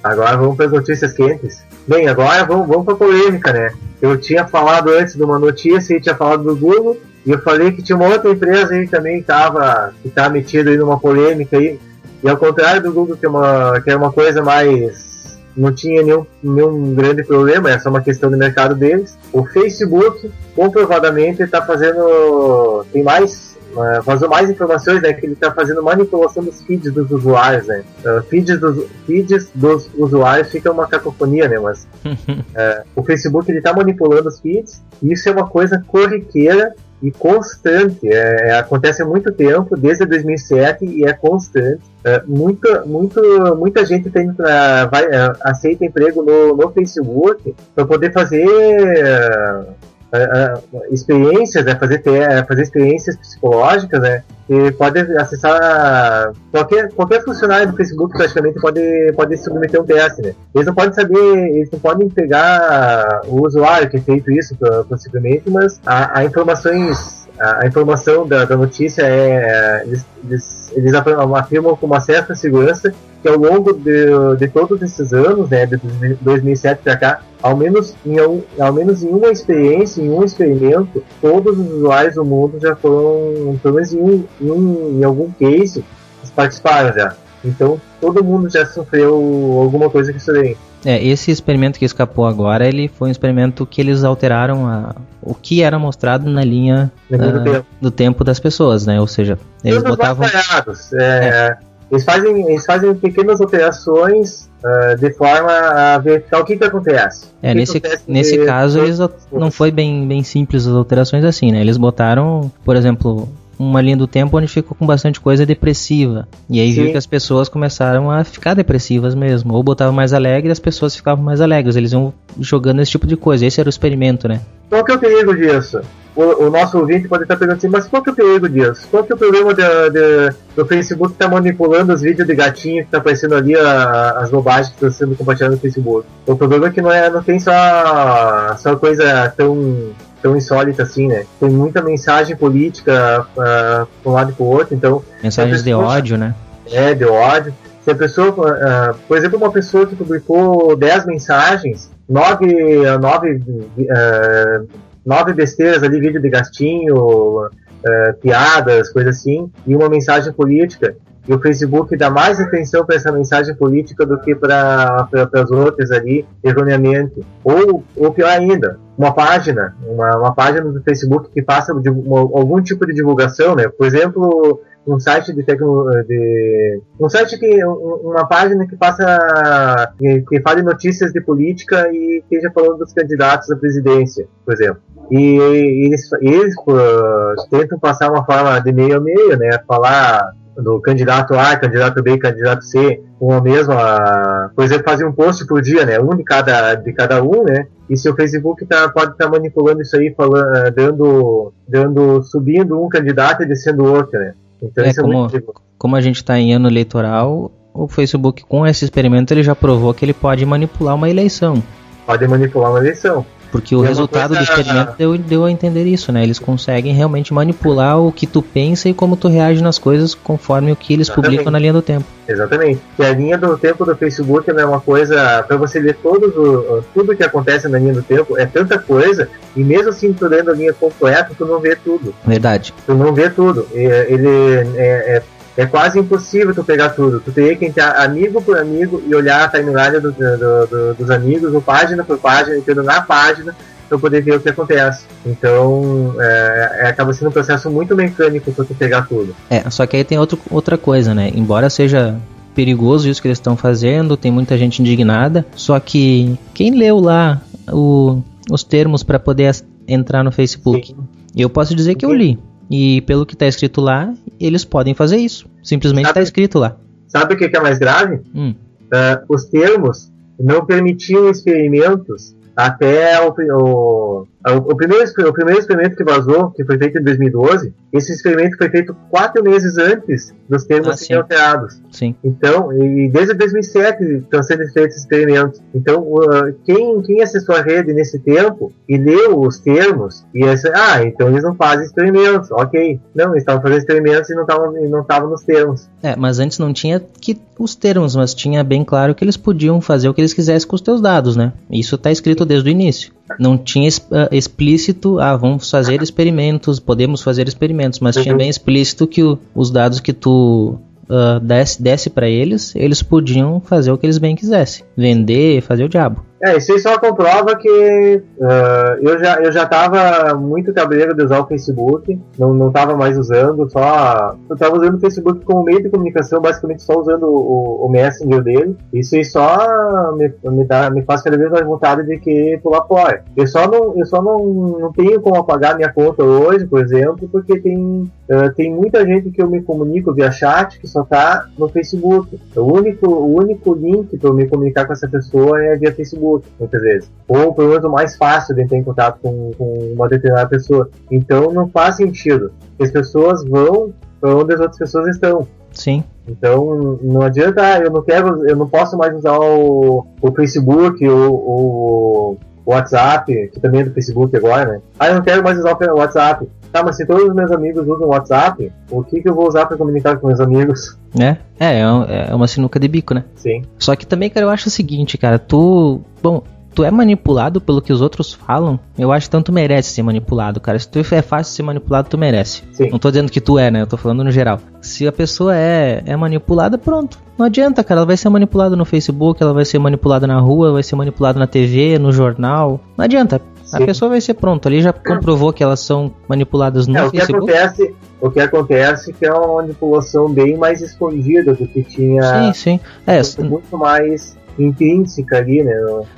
Agora vamos para as notícias quentes. Bem, agora vamos, vamos para polêmica, né? Eu tinha falado antes de uma notícia e tinha falado do Google, e eu falei que tinha uma outra empresa aí também que estava que tava metida aí numa polêmica aí. E ao contrário do Google, que é uma, que é uma coisa mais. Não tinha nenhum, nenhum grande problema, é só uma questão do mercado deles. O Facebook, comprovadamente, está fazendo. tem mais uh, vazou mais informações, né, que ele está fazendo manipulação dos feeds dos usuários, né. Uh, feeds, dos, feeds dos usuários fica uma cacofonia, né, mas uh, o Facebook ele está manipulando os feeds e isso é uma coisa corriqueira e constante. É, é acontece há muito tempo, desde 2007 e é constante. É, muita, muito, muita gente tem pra, vai, aceita emprego no, no Facebook para poder fazer uh, experiências, né, fazer, ter, fazer experiências psicológicas, né, e pode acessar qualquer, qualquer funcionário do Facebook praticamente pode, pode submeter um teste, né. Eles não podem saber, eles não podem pegar o usuário que é feito isso possivelmente, mas há, há informações, a, informação da, da notícia é, eles, eles, eles afirmam com uma certa segurança que ao longo de, de todos esses anos, né, de 2007 para cá, ao menos, em, ao menos em uma experiência, em um experimento, todos os usuários do mundo já foram, pelo menos em, um, em, um, em algum case, participaram já. Então, todo mundo já sofreu alguma coisa que isso daí. É, esse experimento que escapou agora, ele foi um experimento que eles alteraram a, o que era mostrado na linha uh, do, tempo. do, tempo. das pessoas, né? Ou seja, eles Todos botavam... É, é. Eles fazem, eles fazem pequenas alterações uh, de forma a verificar o que, que acontece. É, que nesse, acontece nesse de, caso, eles não foi bem, bem simples as alterações assim, né? Eles botaram, por exemplo, uma linha do tempo onde ficou com bastante coisa depressiva. E aí Sim. viu que as pessoas começaram a ficar depressivas mesmo. Ou botavam mais alegre as pessoas ficavam mais alegres. Eles iam jogando esse tipo de coisa. Esse era o experimento, né? Qual que é o perigo disso? O, o, nosso ouvinte pode estar perguntando assim, mas qual que é o perigo disso? Qual que é o problema de, de, do Facebook estar tá manipulando os vídeos de gatinho que está aparecendo ali, a, as bobagens que estão sendo compartilhadas no Facebook? O problema é que não, é, não tem só, só coisa tão, tão insólita assim, né? Tem muita mensagem política uh, para um lado e para o outro, então... Mensagens de ódio, né? É, de ódio. Se a pessoa, uh, por exemplo, uma pessoa que publicou 10 mensagens, 9, 9 uh, nove besteiras ali, vídeo de gastinho, uh, piadas, coisas assim, e uma mensagem política. E o Facebook dá mais atenção para essa mensagem política do que para as outras ali, erroneamente. Ou, ou pior ainda, uma página, uma, uma página do Facebook que faça uma, algum tipo de divulgação, né? Por exemplo, um site de tecnologia, de um site que uma página que faça que, que fale notícias de política e esteja falando dos candidatos à presidência, por exemplo. E eles, eles uh, tentam passar uma forma de meio a meio, né? Falar do candidato A, candidato B, candidato C, com a mesma. Por exemplo, fazer um post por dia, né? Um de cada, de cada um, né? E se o Facebook tá, pode estar tá manipulando isso aí, falando, uh, dando, dando, subindo um candidato e descendo outro, né? Então é, isso é como, muito como a gente está em ano eleitoral, o Facebook com esse experimento ele já provou que ele pode manipular uma eleição. Pode manipular uma eleição. Porque o resultado coisa... do experimento deu, deu a entender isso, né? Eles conseguem realmente manipular o que tu pensa e como tu reage nas coisas conforme o que eles Exatamente. publicam na linha do tempo. Exatamente. E a linha do tempo do Facebook é uma coisa, para você ler todo, tudo que acontece na linha do tempo, é tanta coisa, e mesmo assim tu lendo a linha completa, tu não vê tudo. Verdade. Tu não vê tudo. Ele é, é é quase impossível tu pegar tudo. Tu teria que entrar amigo por amigo e olhar a timeline do, do, do, dos amigos, ou página por página, entrando na página para poder ver o que acontece. Então, é, é, acaba sendo um processo muito mecânico para tu pegar tudo. É, só que aí tem outro, outra coisa, né? Embora seja perigoso isso que eles estão fazendo, tem muita gente indignada, só que quem leu lá o, os termos para poder entrar no Facebook? Sim. Eu posso dizer que eu li. E pelo que está escrito lá, eles podem fazer isso. Simplesmente está escrito lá. Sabe o que é mais grave? Hum. Uh, os termos não permitiam experimentos até o, o O primeiro, o primeiro experimento que vazou, que foi feito em 2012, esse experimento foi feito quatro meses antes dos termos Ah, serem alterados. Sim. Então, e desde 2007 estão sendo feitos experimentos. Então, uh, quem, quem acessou a rede nesse tempo e leu os termos, e essa, ah, então eles não fazem experimentos, ok. Não, eles estavam fazendo experimentos e não estavam não estavam nos termos. É, mas antes não tinha que os termos, mas tinha bem claro que eles podiam fazer o que eles quisessem com os teus dados, né? Isso tá escrito desde o início. Não tinha ah, explícito, ah, vamos fazer experimentos, podemos fazer experimentos, mas tinha Uhum. bem explícito que o- os dados que tu ah, desse, desse para eles, eles podiam fazer o que eles bem quisessem, vender, fazer o diabo. É, isso aí só comprova que uh, eu já eu já tava muito cabreiro de usar o Facebook, não, não tava mais usando, só eu tava usando o Facebook como meio de comunicação, basicamente só usando o, o Messenger dele. Isso aí só me, me, dá, me faz cada vez mais vontade de que pular fora. Eu só não eu só não, não tenho como apagar minha conta hoje, por exemplo, porque tem uh, tem muita gente que eu me comunico via chat que só tá no Facebook. O único o único link para eu me comunicar com essa pessoa é via Facebook muitas vezes. Ou pelo menos o mais fácil de entrar em contato com, com uma determinada pessoa. Então não faz sentido. As pessoas vão para onde as outras pessoas estão. Sim. Então não adianta, ah, eu não quero, eu não posso mais usar o, o Facebook ou o, o WhatsApp, que também é do Facebook agora, né? Ah, eu não quero mais usar o WhatsApp. Tá, mas se todos os meus amigos usam o WhatsApp, o que, que eu vou usar para comunicar com meus amigos? Né? É, é é uma sinuca de bico, né? Sim. Só que também, cara, eu acho o seguinte, cara, tu. Bom, tu é manipulado pelo que os outros falam, eu acho que tanto merece ser manipulado, cara. Se tu é fácil ser manipulado, tu merece. Sim. Não tô dizendo que tu é, né? Eu tô falando no geral. Se a pessoa é, é manipulada, pronto. Não adianta, cara. Ela vai ser manipulada no Facebook, ela vai ser manipulada na rua, vai ser manipulada na TV, no jornal. Não adianta. A Sim. pessoa vai ser pronto. Ali já comprovou que elas são manipuladas no É, o que Facebook. acontece, o que acontece é que é uma manipulação bem mais escondida do que tinha Sim, sim. É, muito mais intrínseca ali, né?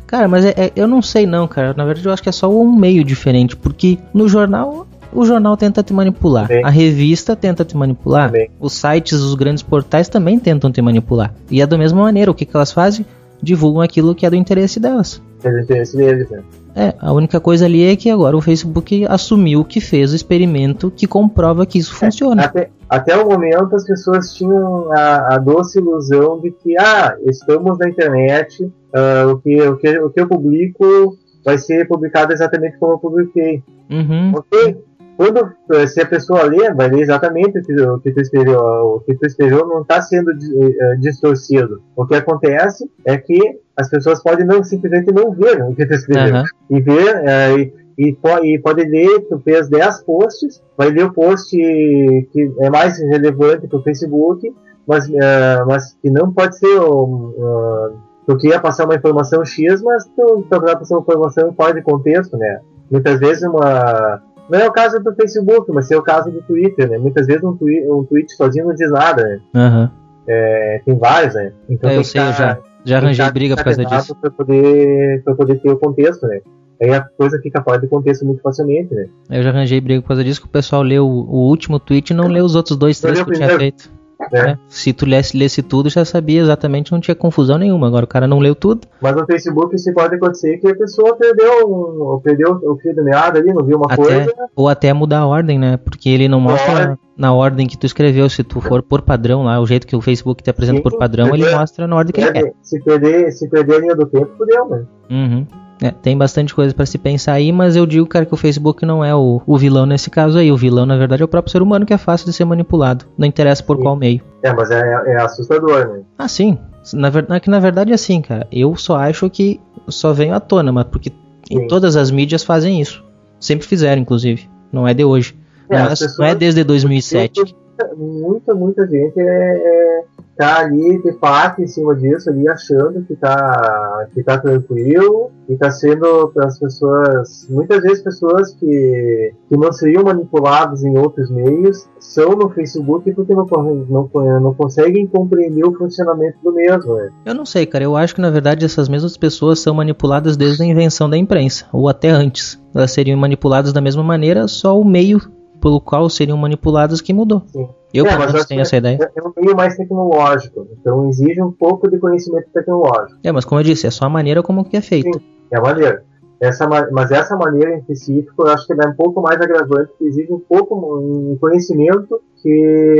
Cara, mas é- é- eu não sei não, cara. Na verdade, eu acho que é só um meio diferente, porque no jornal o jornal tenta te manipular, Também. a revista tenta te manipular, Também. os sites, os grandes portais também tentam te manipular. E é da mesma maneira, o que, que elas fazem? Divulgam aquilo que é do interesse delas. Pelo interesse deles, né? É, a única coisa ali é que agora o Facebook assumiu que fez o experimento que comprova que isso funciona. Até, até o momento as pessoas tinham a, a doce ilusão de que, ah, estamos na internet, ah, o, que, o, que, o que eu publico vai ser publicado exatamente como eu publiquei. Uhum. Ok? Quando, eh, se a pessoa lê, vai ler exatamente o que, o que tu escreveu. O que tu escreveu não está sendo di- eh, distorcido. O que acontece é que as pessoas podem não simplesmente não ver o que tu escreveu. Aham. E ver, eh, e, e, e pode ler, tu fez 10 posts, vai ler o post que é mais relevante para o Facebook, mas, eh, mas que não pode ser um, ah, tu queria passar uma informação X, mas tu, tu vai passar uma informação fora de contexto, né? Muitas vezes uma. Não é o caso do Facebook, mas é o caso do Twitter, né? Muitas vezes um, twi um tweet sozinho não diz nada, né? Aham. É, tem vários, né? Então É, eu sei, eu tá- já, já arranjei tá briga por causa disso. Pra poder, pra poder ter o contexto, né? Aí a coisa fica fora de contexto muito facilmente, né? Eu já arranjei briga por causa disso que o pessoal leu o, o último tweet e não leu os outros dois, três que eu tinha feito. Né? É, Se tu lesse, lesse tudo, já sabia exatamente, não tinha confusão nenhuma. Agora o cara não leu tudo. Mas no Facebook isso pode acontecer que a pessoa perdeu, um, perdeu o fio do meado ali, não viu uma Até, coisa. ou até mudar a ordem, né? Porque ele não mostra na ordem que tu escreveu. Se tu for por padrão lá, o jeito que o Facebook te apresenta Sim, por padrão, ele entendeu? mostra na ordem que ele quer. Perde- se, perder, se perder a linha do tempo, fudeu, né? Uhum. É, tem bastante coisa pra se pensar aí, mas eu digo, cara, que o Facebook não é o, o vilão nesse caso aí. O vilão, na verdade, é o próprio ser humano que é fácil de ser manipulado. Não interessa por Sim. qual meio. É, mas é, é assustador, né? Ah, sim. Na verdade, que na verdade é assim, cara. Eu só acho que só venho à tona, mas porque em Sim. todas as mídias fazem isso. Sempre fizeram, inclusive. Não é de hoje. É, não, é, as não é pessoas- desde 2007. Muita, muita gente é, é, tá ali de fato em cima disso, ali achando que tá, que tá tranquilo e tá sendo para as pessoas, muitas vezes pessoas que, que não seriam manipuladas em outros meios, são no Facebook porque não, não, não conseguem compreender o funcionamento do mesmo, né? Eu não sei, cara. Eu acho que na verdade essas mesmas pessoas são manipuladas desde a invenção da imprensa, ou até antes. Elas seriam manipuladas da mesma maneira, só o meio pelo qual seriam manipuladas que mudou. Sim. Eu, É, pelo menos, tenho essa ideia. É é um meio mais tecnológico, então exige um pouco de conhecimento tecnológico. É, mas como eu disse, é só a maneira como que é feito. É a maneira. Essa, mas essa maneira em específico, eu acho que ela é um pouco mais agravante, que exige um pouco um conhecimento que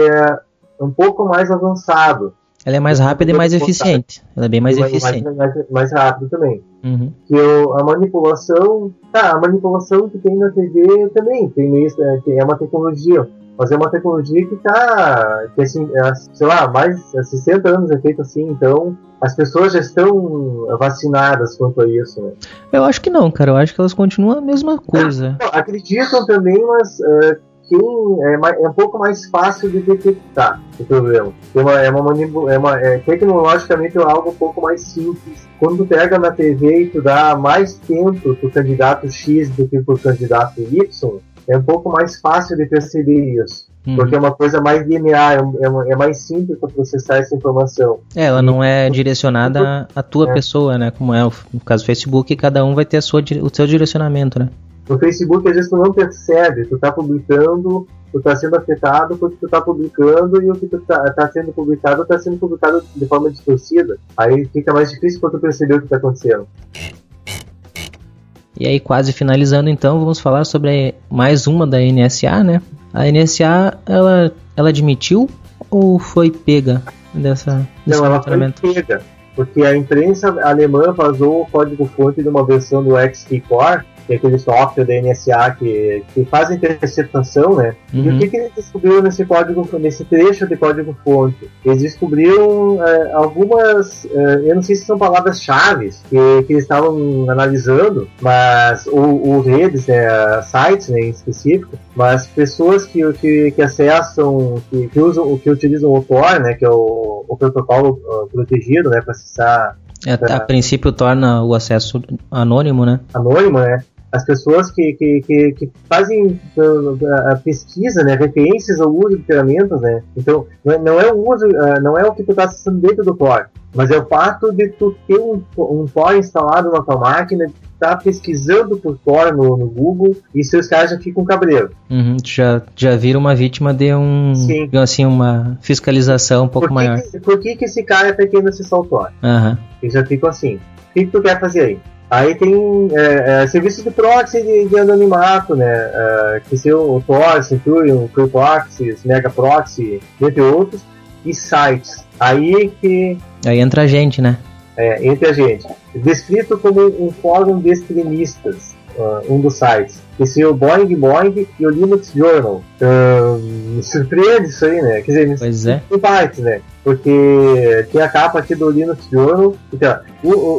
é um pouco mais avançado. Ela é mais rápida e mais eficiente. Ela é bem mais, eficiente. Mais, mais, mais rápido também. Uhum. Que eu, a manipulação, tá, a manipulação que tem na TV também tem meio, é uma tecnologia, mas é uma tecnologia que tá, que assim, é, sei lá, mais de 60 anos é feito assim, então as pessoas já estão vacinadas quanto a isso, né? Eu acho que não, cara. Eu acho que elas continuam a mesma coisa. Não, acreditam também, mas uh, quem é, é, um pouco mais fácil de detectar o problema. É uma, é uma, é uma é, tecnologicamente é algo um pouco mais simples. Quando tu pega na TV e tu dá mais tempo pro candidato X do que pro candidato Y, é um pouco mais fácil de perceber isso. Uhum. Porque é uma coisa mais linear, é, uma, é mais simples para processar essa informação. É, ela não é direcionada à tua é. pessoa, né? Como é o, no caso do Facebook, cada um vai ter a sua, o seu direcionamento, né? No Facebook, às vezes, tu não percebe, tu tá publicando, tu tá sendo afetado porque tu tá publicando e o que tu tá, tá sendo publicado tá sendo publicado de forma distorcida. Aí fica mais difícil para tu perceber o que tá acontecendo. E aí, quase finalizando, então, vamos falar sobre mais uma da NSA, né? A NSA, ela, ela admitiu ou foi pega dessa desse Não, ela foi pega, porque a imprensa alemã vazou o código-fonte de uma versão do XT Core é aquele software da NSA que, que faz interceptação, né? Uhum. E o uhum. que, que eles descobriram nesse código, nesse trecho de código-fonte? Eles descobriram é, algumas, é, eu não sei se são palavras-chave que, que eles estavam analisando, mas ou, redes, né, sites né, em específico, mas pessoas que, que, que acessam, que, que usam, que utilizam o Tor, né, que é o, o protocolo uh, protegido, né, para acessar é, a princípio torna o acesso anônimo, né? Anônimo, né? As pessoas que, que, que, que fazem a, a, pesquisa, né, referências ao uso de ferramentas, né, então não é, o uso, uh, não é o que tu está acessando dentro do Tor, mas é o fato de tu ter um, um Tor instalado na tua máquina, tá pesquisando por Tor no, no Google e seus caras já ficam cabreiro. Uhum, já, já vira uma vítima de um, Sim. assim, uma fiscalização um pouco por maior. Que, por que, que esse cara tá querendo acessar o Tor? Uhum. Eles já ficam assim. O que, que tu quer fazer aí? Aí tem é, é, serviços de proxy de, de anonimato, né? É, que são o Tor, Centurion, Free Proxy, Mega Proxy, entre outros, e sites. Aí que. Aí entra a gente, né? É, entre a gente. Descrito como um fórum de extremistas, uh, um dos sites. Esse é o Boing Boing e o Linux Journal. Me surpreende isso aí, né? Quer dizer, me pois é. em partes, né? Porque tem a capa aqui do Linux Journal. Então,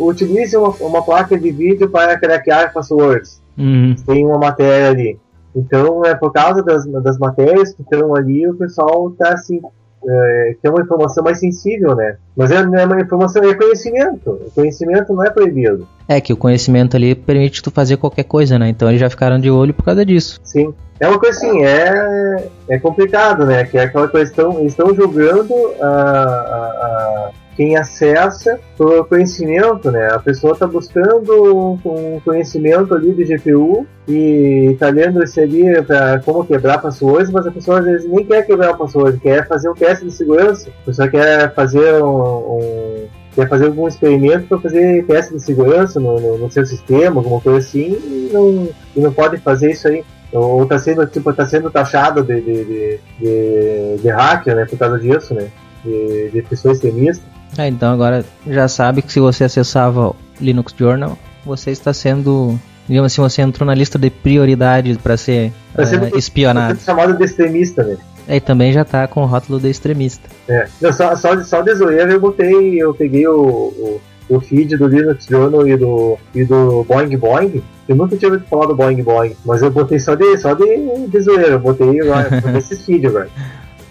utilize uma, uma placa de vídeo para craquear passwords. Uhum. Tem uma matéria ali. Então, é por causa das, das matérias que estão ali, o pessoal está assim, é, que é uma informação mais sensível, né? Mas é, é uma informação, é conhecimento. O conhecimento não é proibido. É que o conhecimento ali permite tu fazer qualquer coisa, né? Então eles já ficaram de olho por causa disso. Sim. É uma coisa assim, é, é complicado, né? Que é aquela coisa, estão, estão julgando a, a, a quem acessa por conhecimento, né? A pessoa está buscando um conhecimento ali de GPU e está lendo esse ali para como quebrar passwords, mas a pessoa às vezes nem quer quebrar o password, quer fazer um teste de segurança, a pessoa quer fazer um, um quer fazer algum experimento para fazer teste de segurança no, no, no, seu sistema, alguma coisa assim, e não, e não pode fazer isso aí. Ou está sendo, tipo, tá sendo taxado de, de, de, de, de hacker, né, por causa disso, né, de, de pessoa extremista. É, então agora já sabe que se você acessava o Linux Journal, você está sendo, digamos assim, você entrou na lista de prioridade para ser, tá uh, espionado. chamado de extremista, né? É, e também já tá com o rótulo de extremista. É, Não, só, só, só de zoeira eu botei, eu peguei o, o, o, feed do Linux Journal e do, e do Boing Boing. Eu nunca tinha ouvido falar do Boing Boing, mas eu botei só de, só de, de zoeira, eu botei agora, esses feeds agora.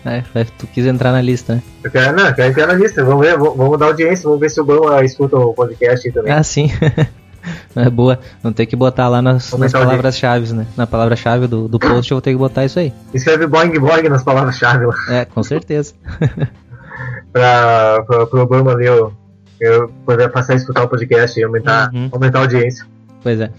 É, tu quis entrar na lista, né? Eu quero, não, eu quero entrar na lista. Vamos ver, vamos dar audiência, vamos ver se o Bão escuta o podcast também. Ah, sim. é boa. Não ter que botar lá nas, nas palavras-chave, né? Na palavra-chave do, do post eu vou ter que botar isso aí. Escreve boing boing nas palavras-chave lá. É, com certeza. pra, pra, pro Obama ler, eu, poder passar a escutar o podcast e aumentar, uhum. aumentar a audiência. Pois é.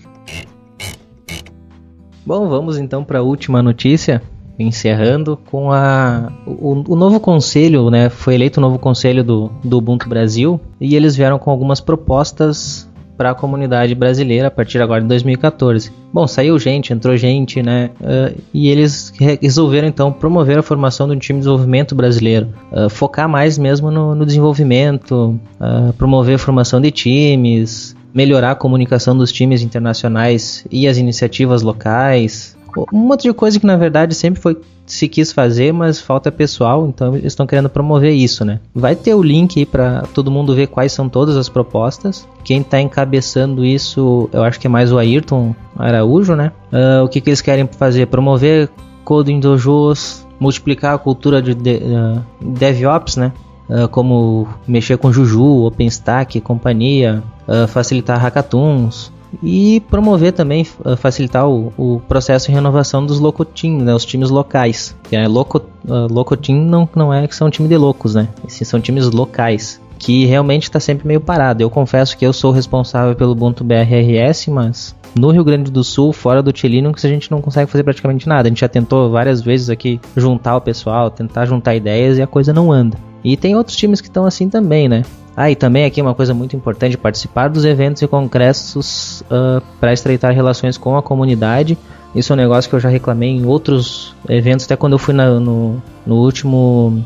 Bom, vamos então para a última notícia encerrando com a o, o, novo conselho, né? Foi eleito o novo conselho do, do Ubuntu Brasil e eles vieram com algumas propostas para a comunidade brasileira a partir agora de 2014. Bom, saiu gente, entrou gente, né? Uh, e eles resolveram então promover a formação de um time de desenvolvimento brasileiro, uh, focar mais mesmo no, no desenvolvimento, uh, promover a formação de times, melhorar a comunicação dos times internacionais e as iniciativas locais. Um monte de coisa que na verdade sempre foi se quis fazer, mas falta pessoal, então eles estão querendo promover isso, né? Vai ter o link aí para todo mundo ver quais são todas as propostas. Quem está encabeçando isso, eu acho que é mais o Ayrton Araújo, né? Uh, o que, que eles querem fazer? Promover coding dojos, multiplicar a cultura de, de uh, DevOps, né? Uh, como mexer com Juju, OpenStack, companhia, facilitar hackathons, e promover também, uh, facilitar o, o, processo de renovação dos locotim, né, os times locais. Que é loco, uh, locotim não, não é que são time de loucos, né? Esses são times locais que realmente está sempre meio parado. Eu confesso que eu sou responsável pelo Ubuntu BRRS, mas no Rio Grande do Sul, fora do Linux, a gente não consegue fazer praticamente nada. A gente já tentou várias vezes aqui juntar o pessoal, tentar juntar ideias e a coisa não anda. E tem outros times que estão assim também, né? Ah, e também aqui uma coisa muito importante, participar dos eventos e congressos uh, para estreitar relações com a comunidade. Isso é um negócio que eu já reclamei em outros eventos, até quando eu fui na, no, no último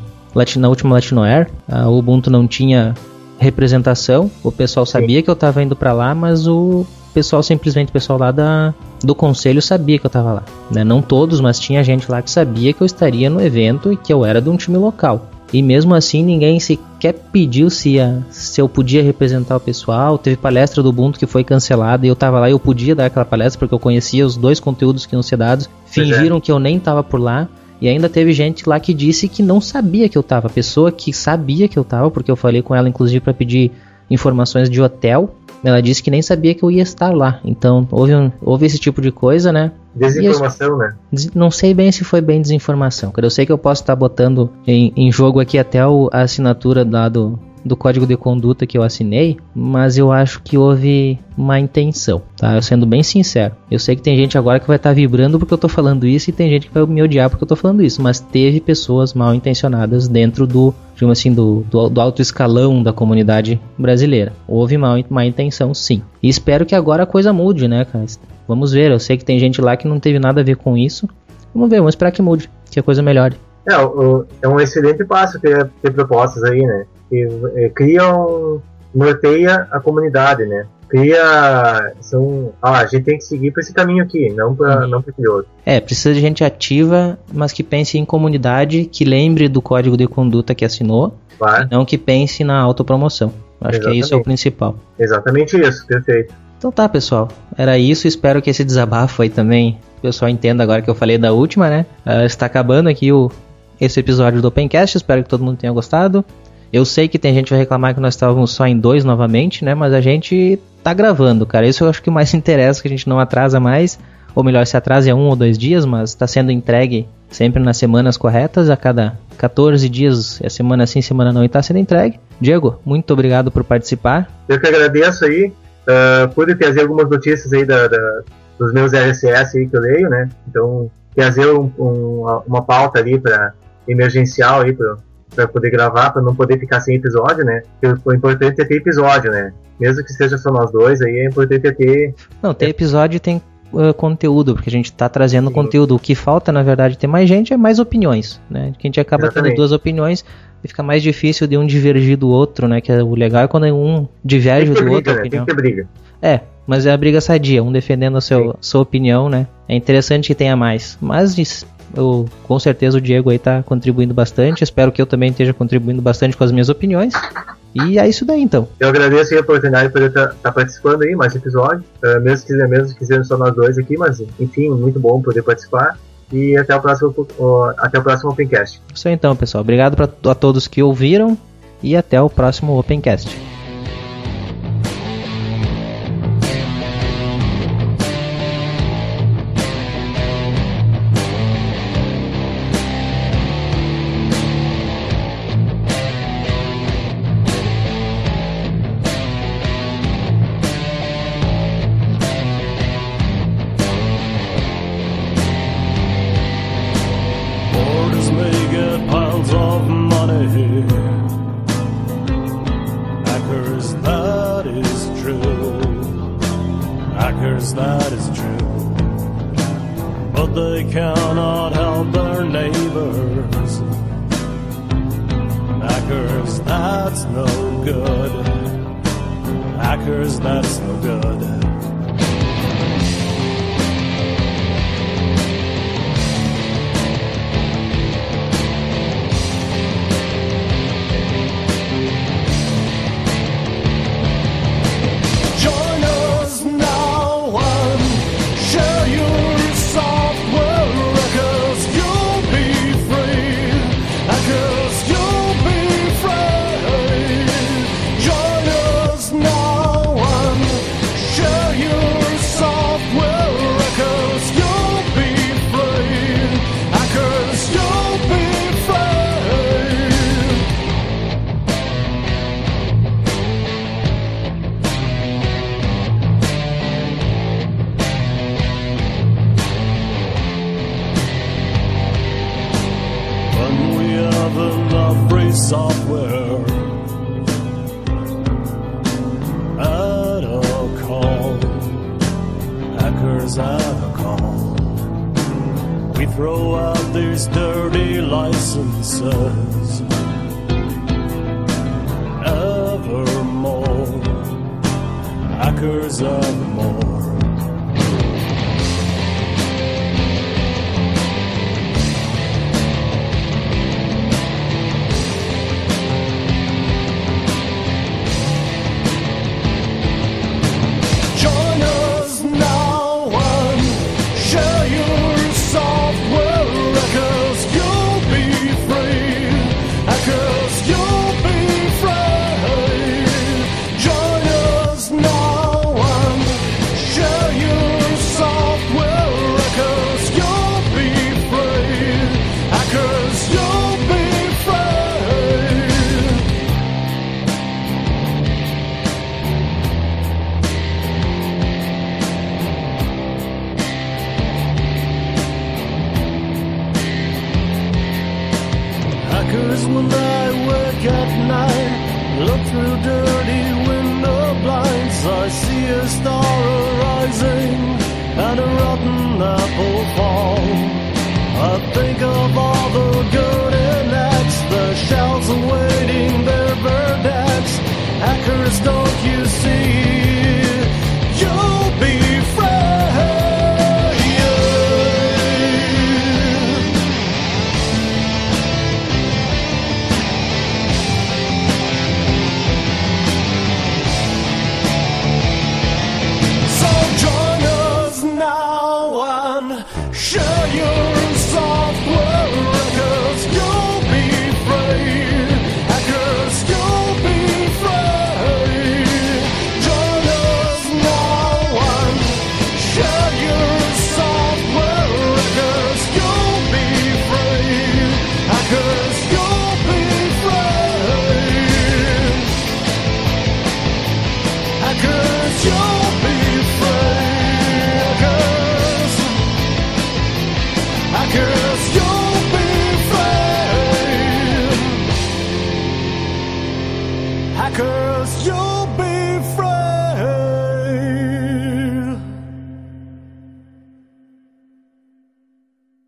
na última Latinoair, a Ubuntu não tinha representação, o pessoal sabia que eu estava indo para lá, mas o pessoal simplesmente o pessoal lá da, do conselho sabia que eu estava lá, né? Não todos, mas tinha gente lá que sabia que eu estaria no evento e que eu era de um time local. E mesmo assim ninguém sequer pediu se, a, se eu podia representar o pessoal. Teve palestra do Ubuntu que foi cancelada e eu tava lá e eu podia dar aquela palestra porque eu conhecia os dois conteúdos que iam ser dados. É. Fingiram é. que eu nem tava por lá. E ainda teve gente lá que disse que não sabia que eu tava. Pessoa que sabia que eu tava, porque eu falei com ela inclusive para pedir informações de hotel. Ela disse que nem sabia que eu ia estar lá. Então houve, um, houve esse tipo de coisa, né? Desinformação, né? Não sei bem se foi bem desinformação. Eu sei que eu posso estar botando em, em jogo aqui até o, a assinatura lá do, do código de conduta que eu assinei, mas eu acho que houve má intenção, tá? Eu sendo bem sincero. Eu sei que tem gente agora que vai estar tá vibrando porque eu tô falando isso e tem gente que vai me odiar porque eu tô falando isso, mas teve pessoas mal intencionadas dentro do, digamos assim, do, do, do alto escalão da comunidade brasileira. Houve má, má intenção, sim. E espero que agora a coisa mude, né, cara? Vamos ver, eu sei que tem gente lá que não teve nada a ver com isso. Vamos ver, vamos esperar que mude, que a coisa melhore. É, é um excelente passo ter, ter propostas aí, né? Que é, criam, norteia a comunidade, né? Cria, são, ah, a gente tem que seguir por esse caminho aqui, não para uhum. não para outro. É, precisa de gente ativa, mas que pense em comunidade, que lembre do código de conduta que assinou, claro. não que pense na autopromoção. Acho Exatamente. que isso é o principal. Exatamente isso, perfeito. Então tá, pessoal. Era isso. Espero que esse desabafo aí também o pessoal entenda agora que eu falei da última, né? Uh, está acabando aqui o, esse episódio do Opencast. Espero que todo mundo tenha gostado. Eu sei que tem gente que vai reclamar que nós estávamos só em dois novamente, né? Mas a gente tá gravando, cara. Isso eu acho que mais interessa, que a gente não atrasa mais. Ou melhor, se atrasa é um ou dois dias, mas está sendo entregue sempre nas semanas corretas. A cada 14 dias, é semana sim, semana não, e está sendo entregue. Diego, muito obrigado por participar. Eu que agradeço aí Uh, pude trazer algumas notícias aí da, da, dos meus RSS aí que eu leio, né? Então, trazer um, um, uma pauta ali para emergencial aí para poder gravar, para não poder ficar sem episódio, né? Porque o importante é ter episódio, né? Mesmo que seja só nós dois, aí é importante é ter. Não, ter episódio tem uh, conteúdo, porque a gente está trazendo Sim. conteúdo. O que falta, na verdade, ter mais gente é mais opiniões, né? Que a gente acaba Exatamente. tendo duas opiniões e fica mais difícil de um divergir do outro, né? Que é o legal é quando um diverge do briga, outro. Né? Tem que ter briga. É, mas é a briga sadia, um defendendo a seu, sua opinião, né? É interessante que tenha mais. Mas eu, com certeza o Diego aí tá contribuindo bastante. Espero que eu também esteja contribuindo bastante com as minhas opiniões. E é isso daí então. Eu agradeço a oportunidade de poder estar tá, tá participando aí, mais episódio. Uh, mesmo que mesmo quiserem só nós dois aqui, mas enfim, muito bom poder participar. E até o próximo, até o próximo Opencast. Isso aí então, pessoal. Obrigado pra, a todos que ouviram e até o próximo Opencast.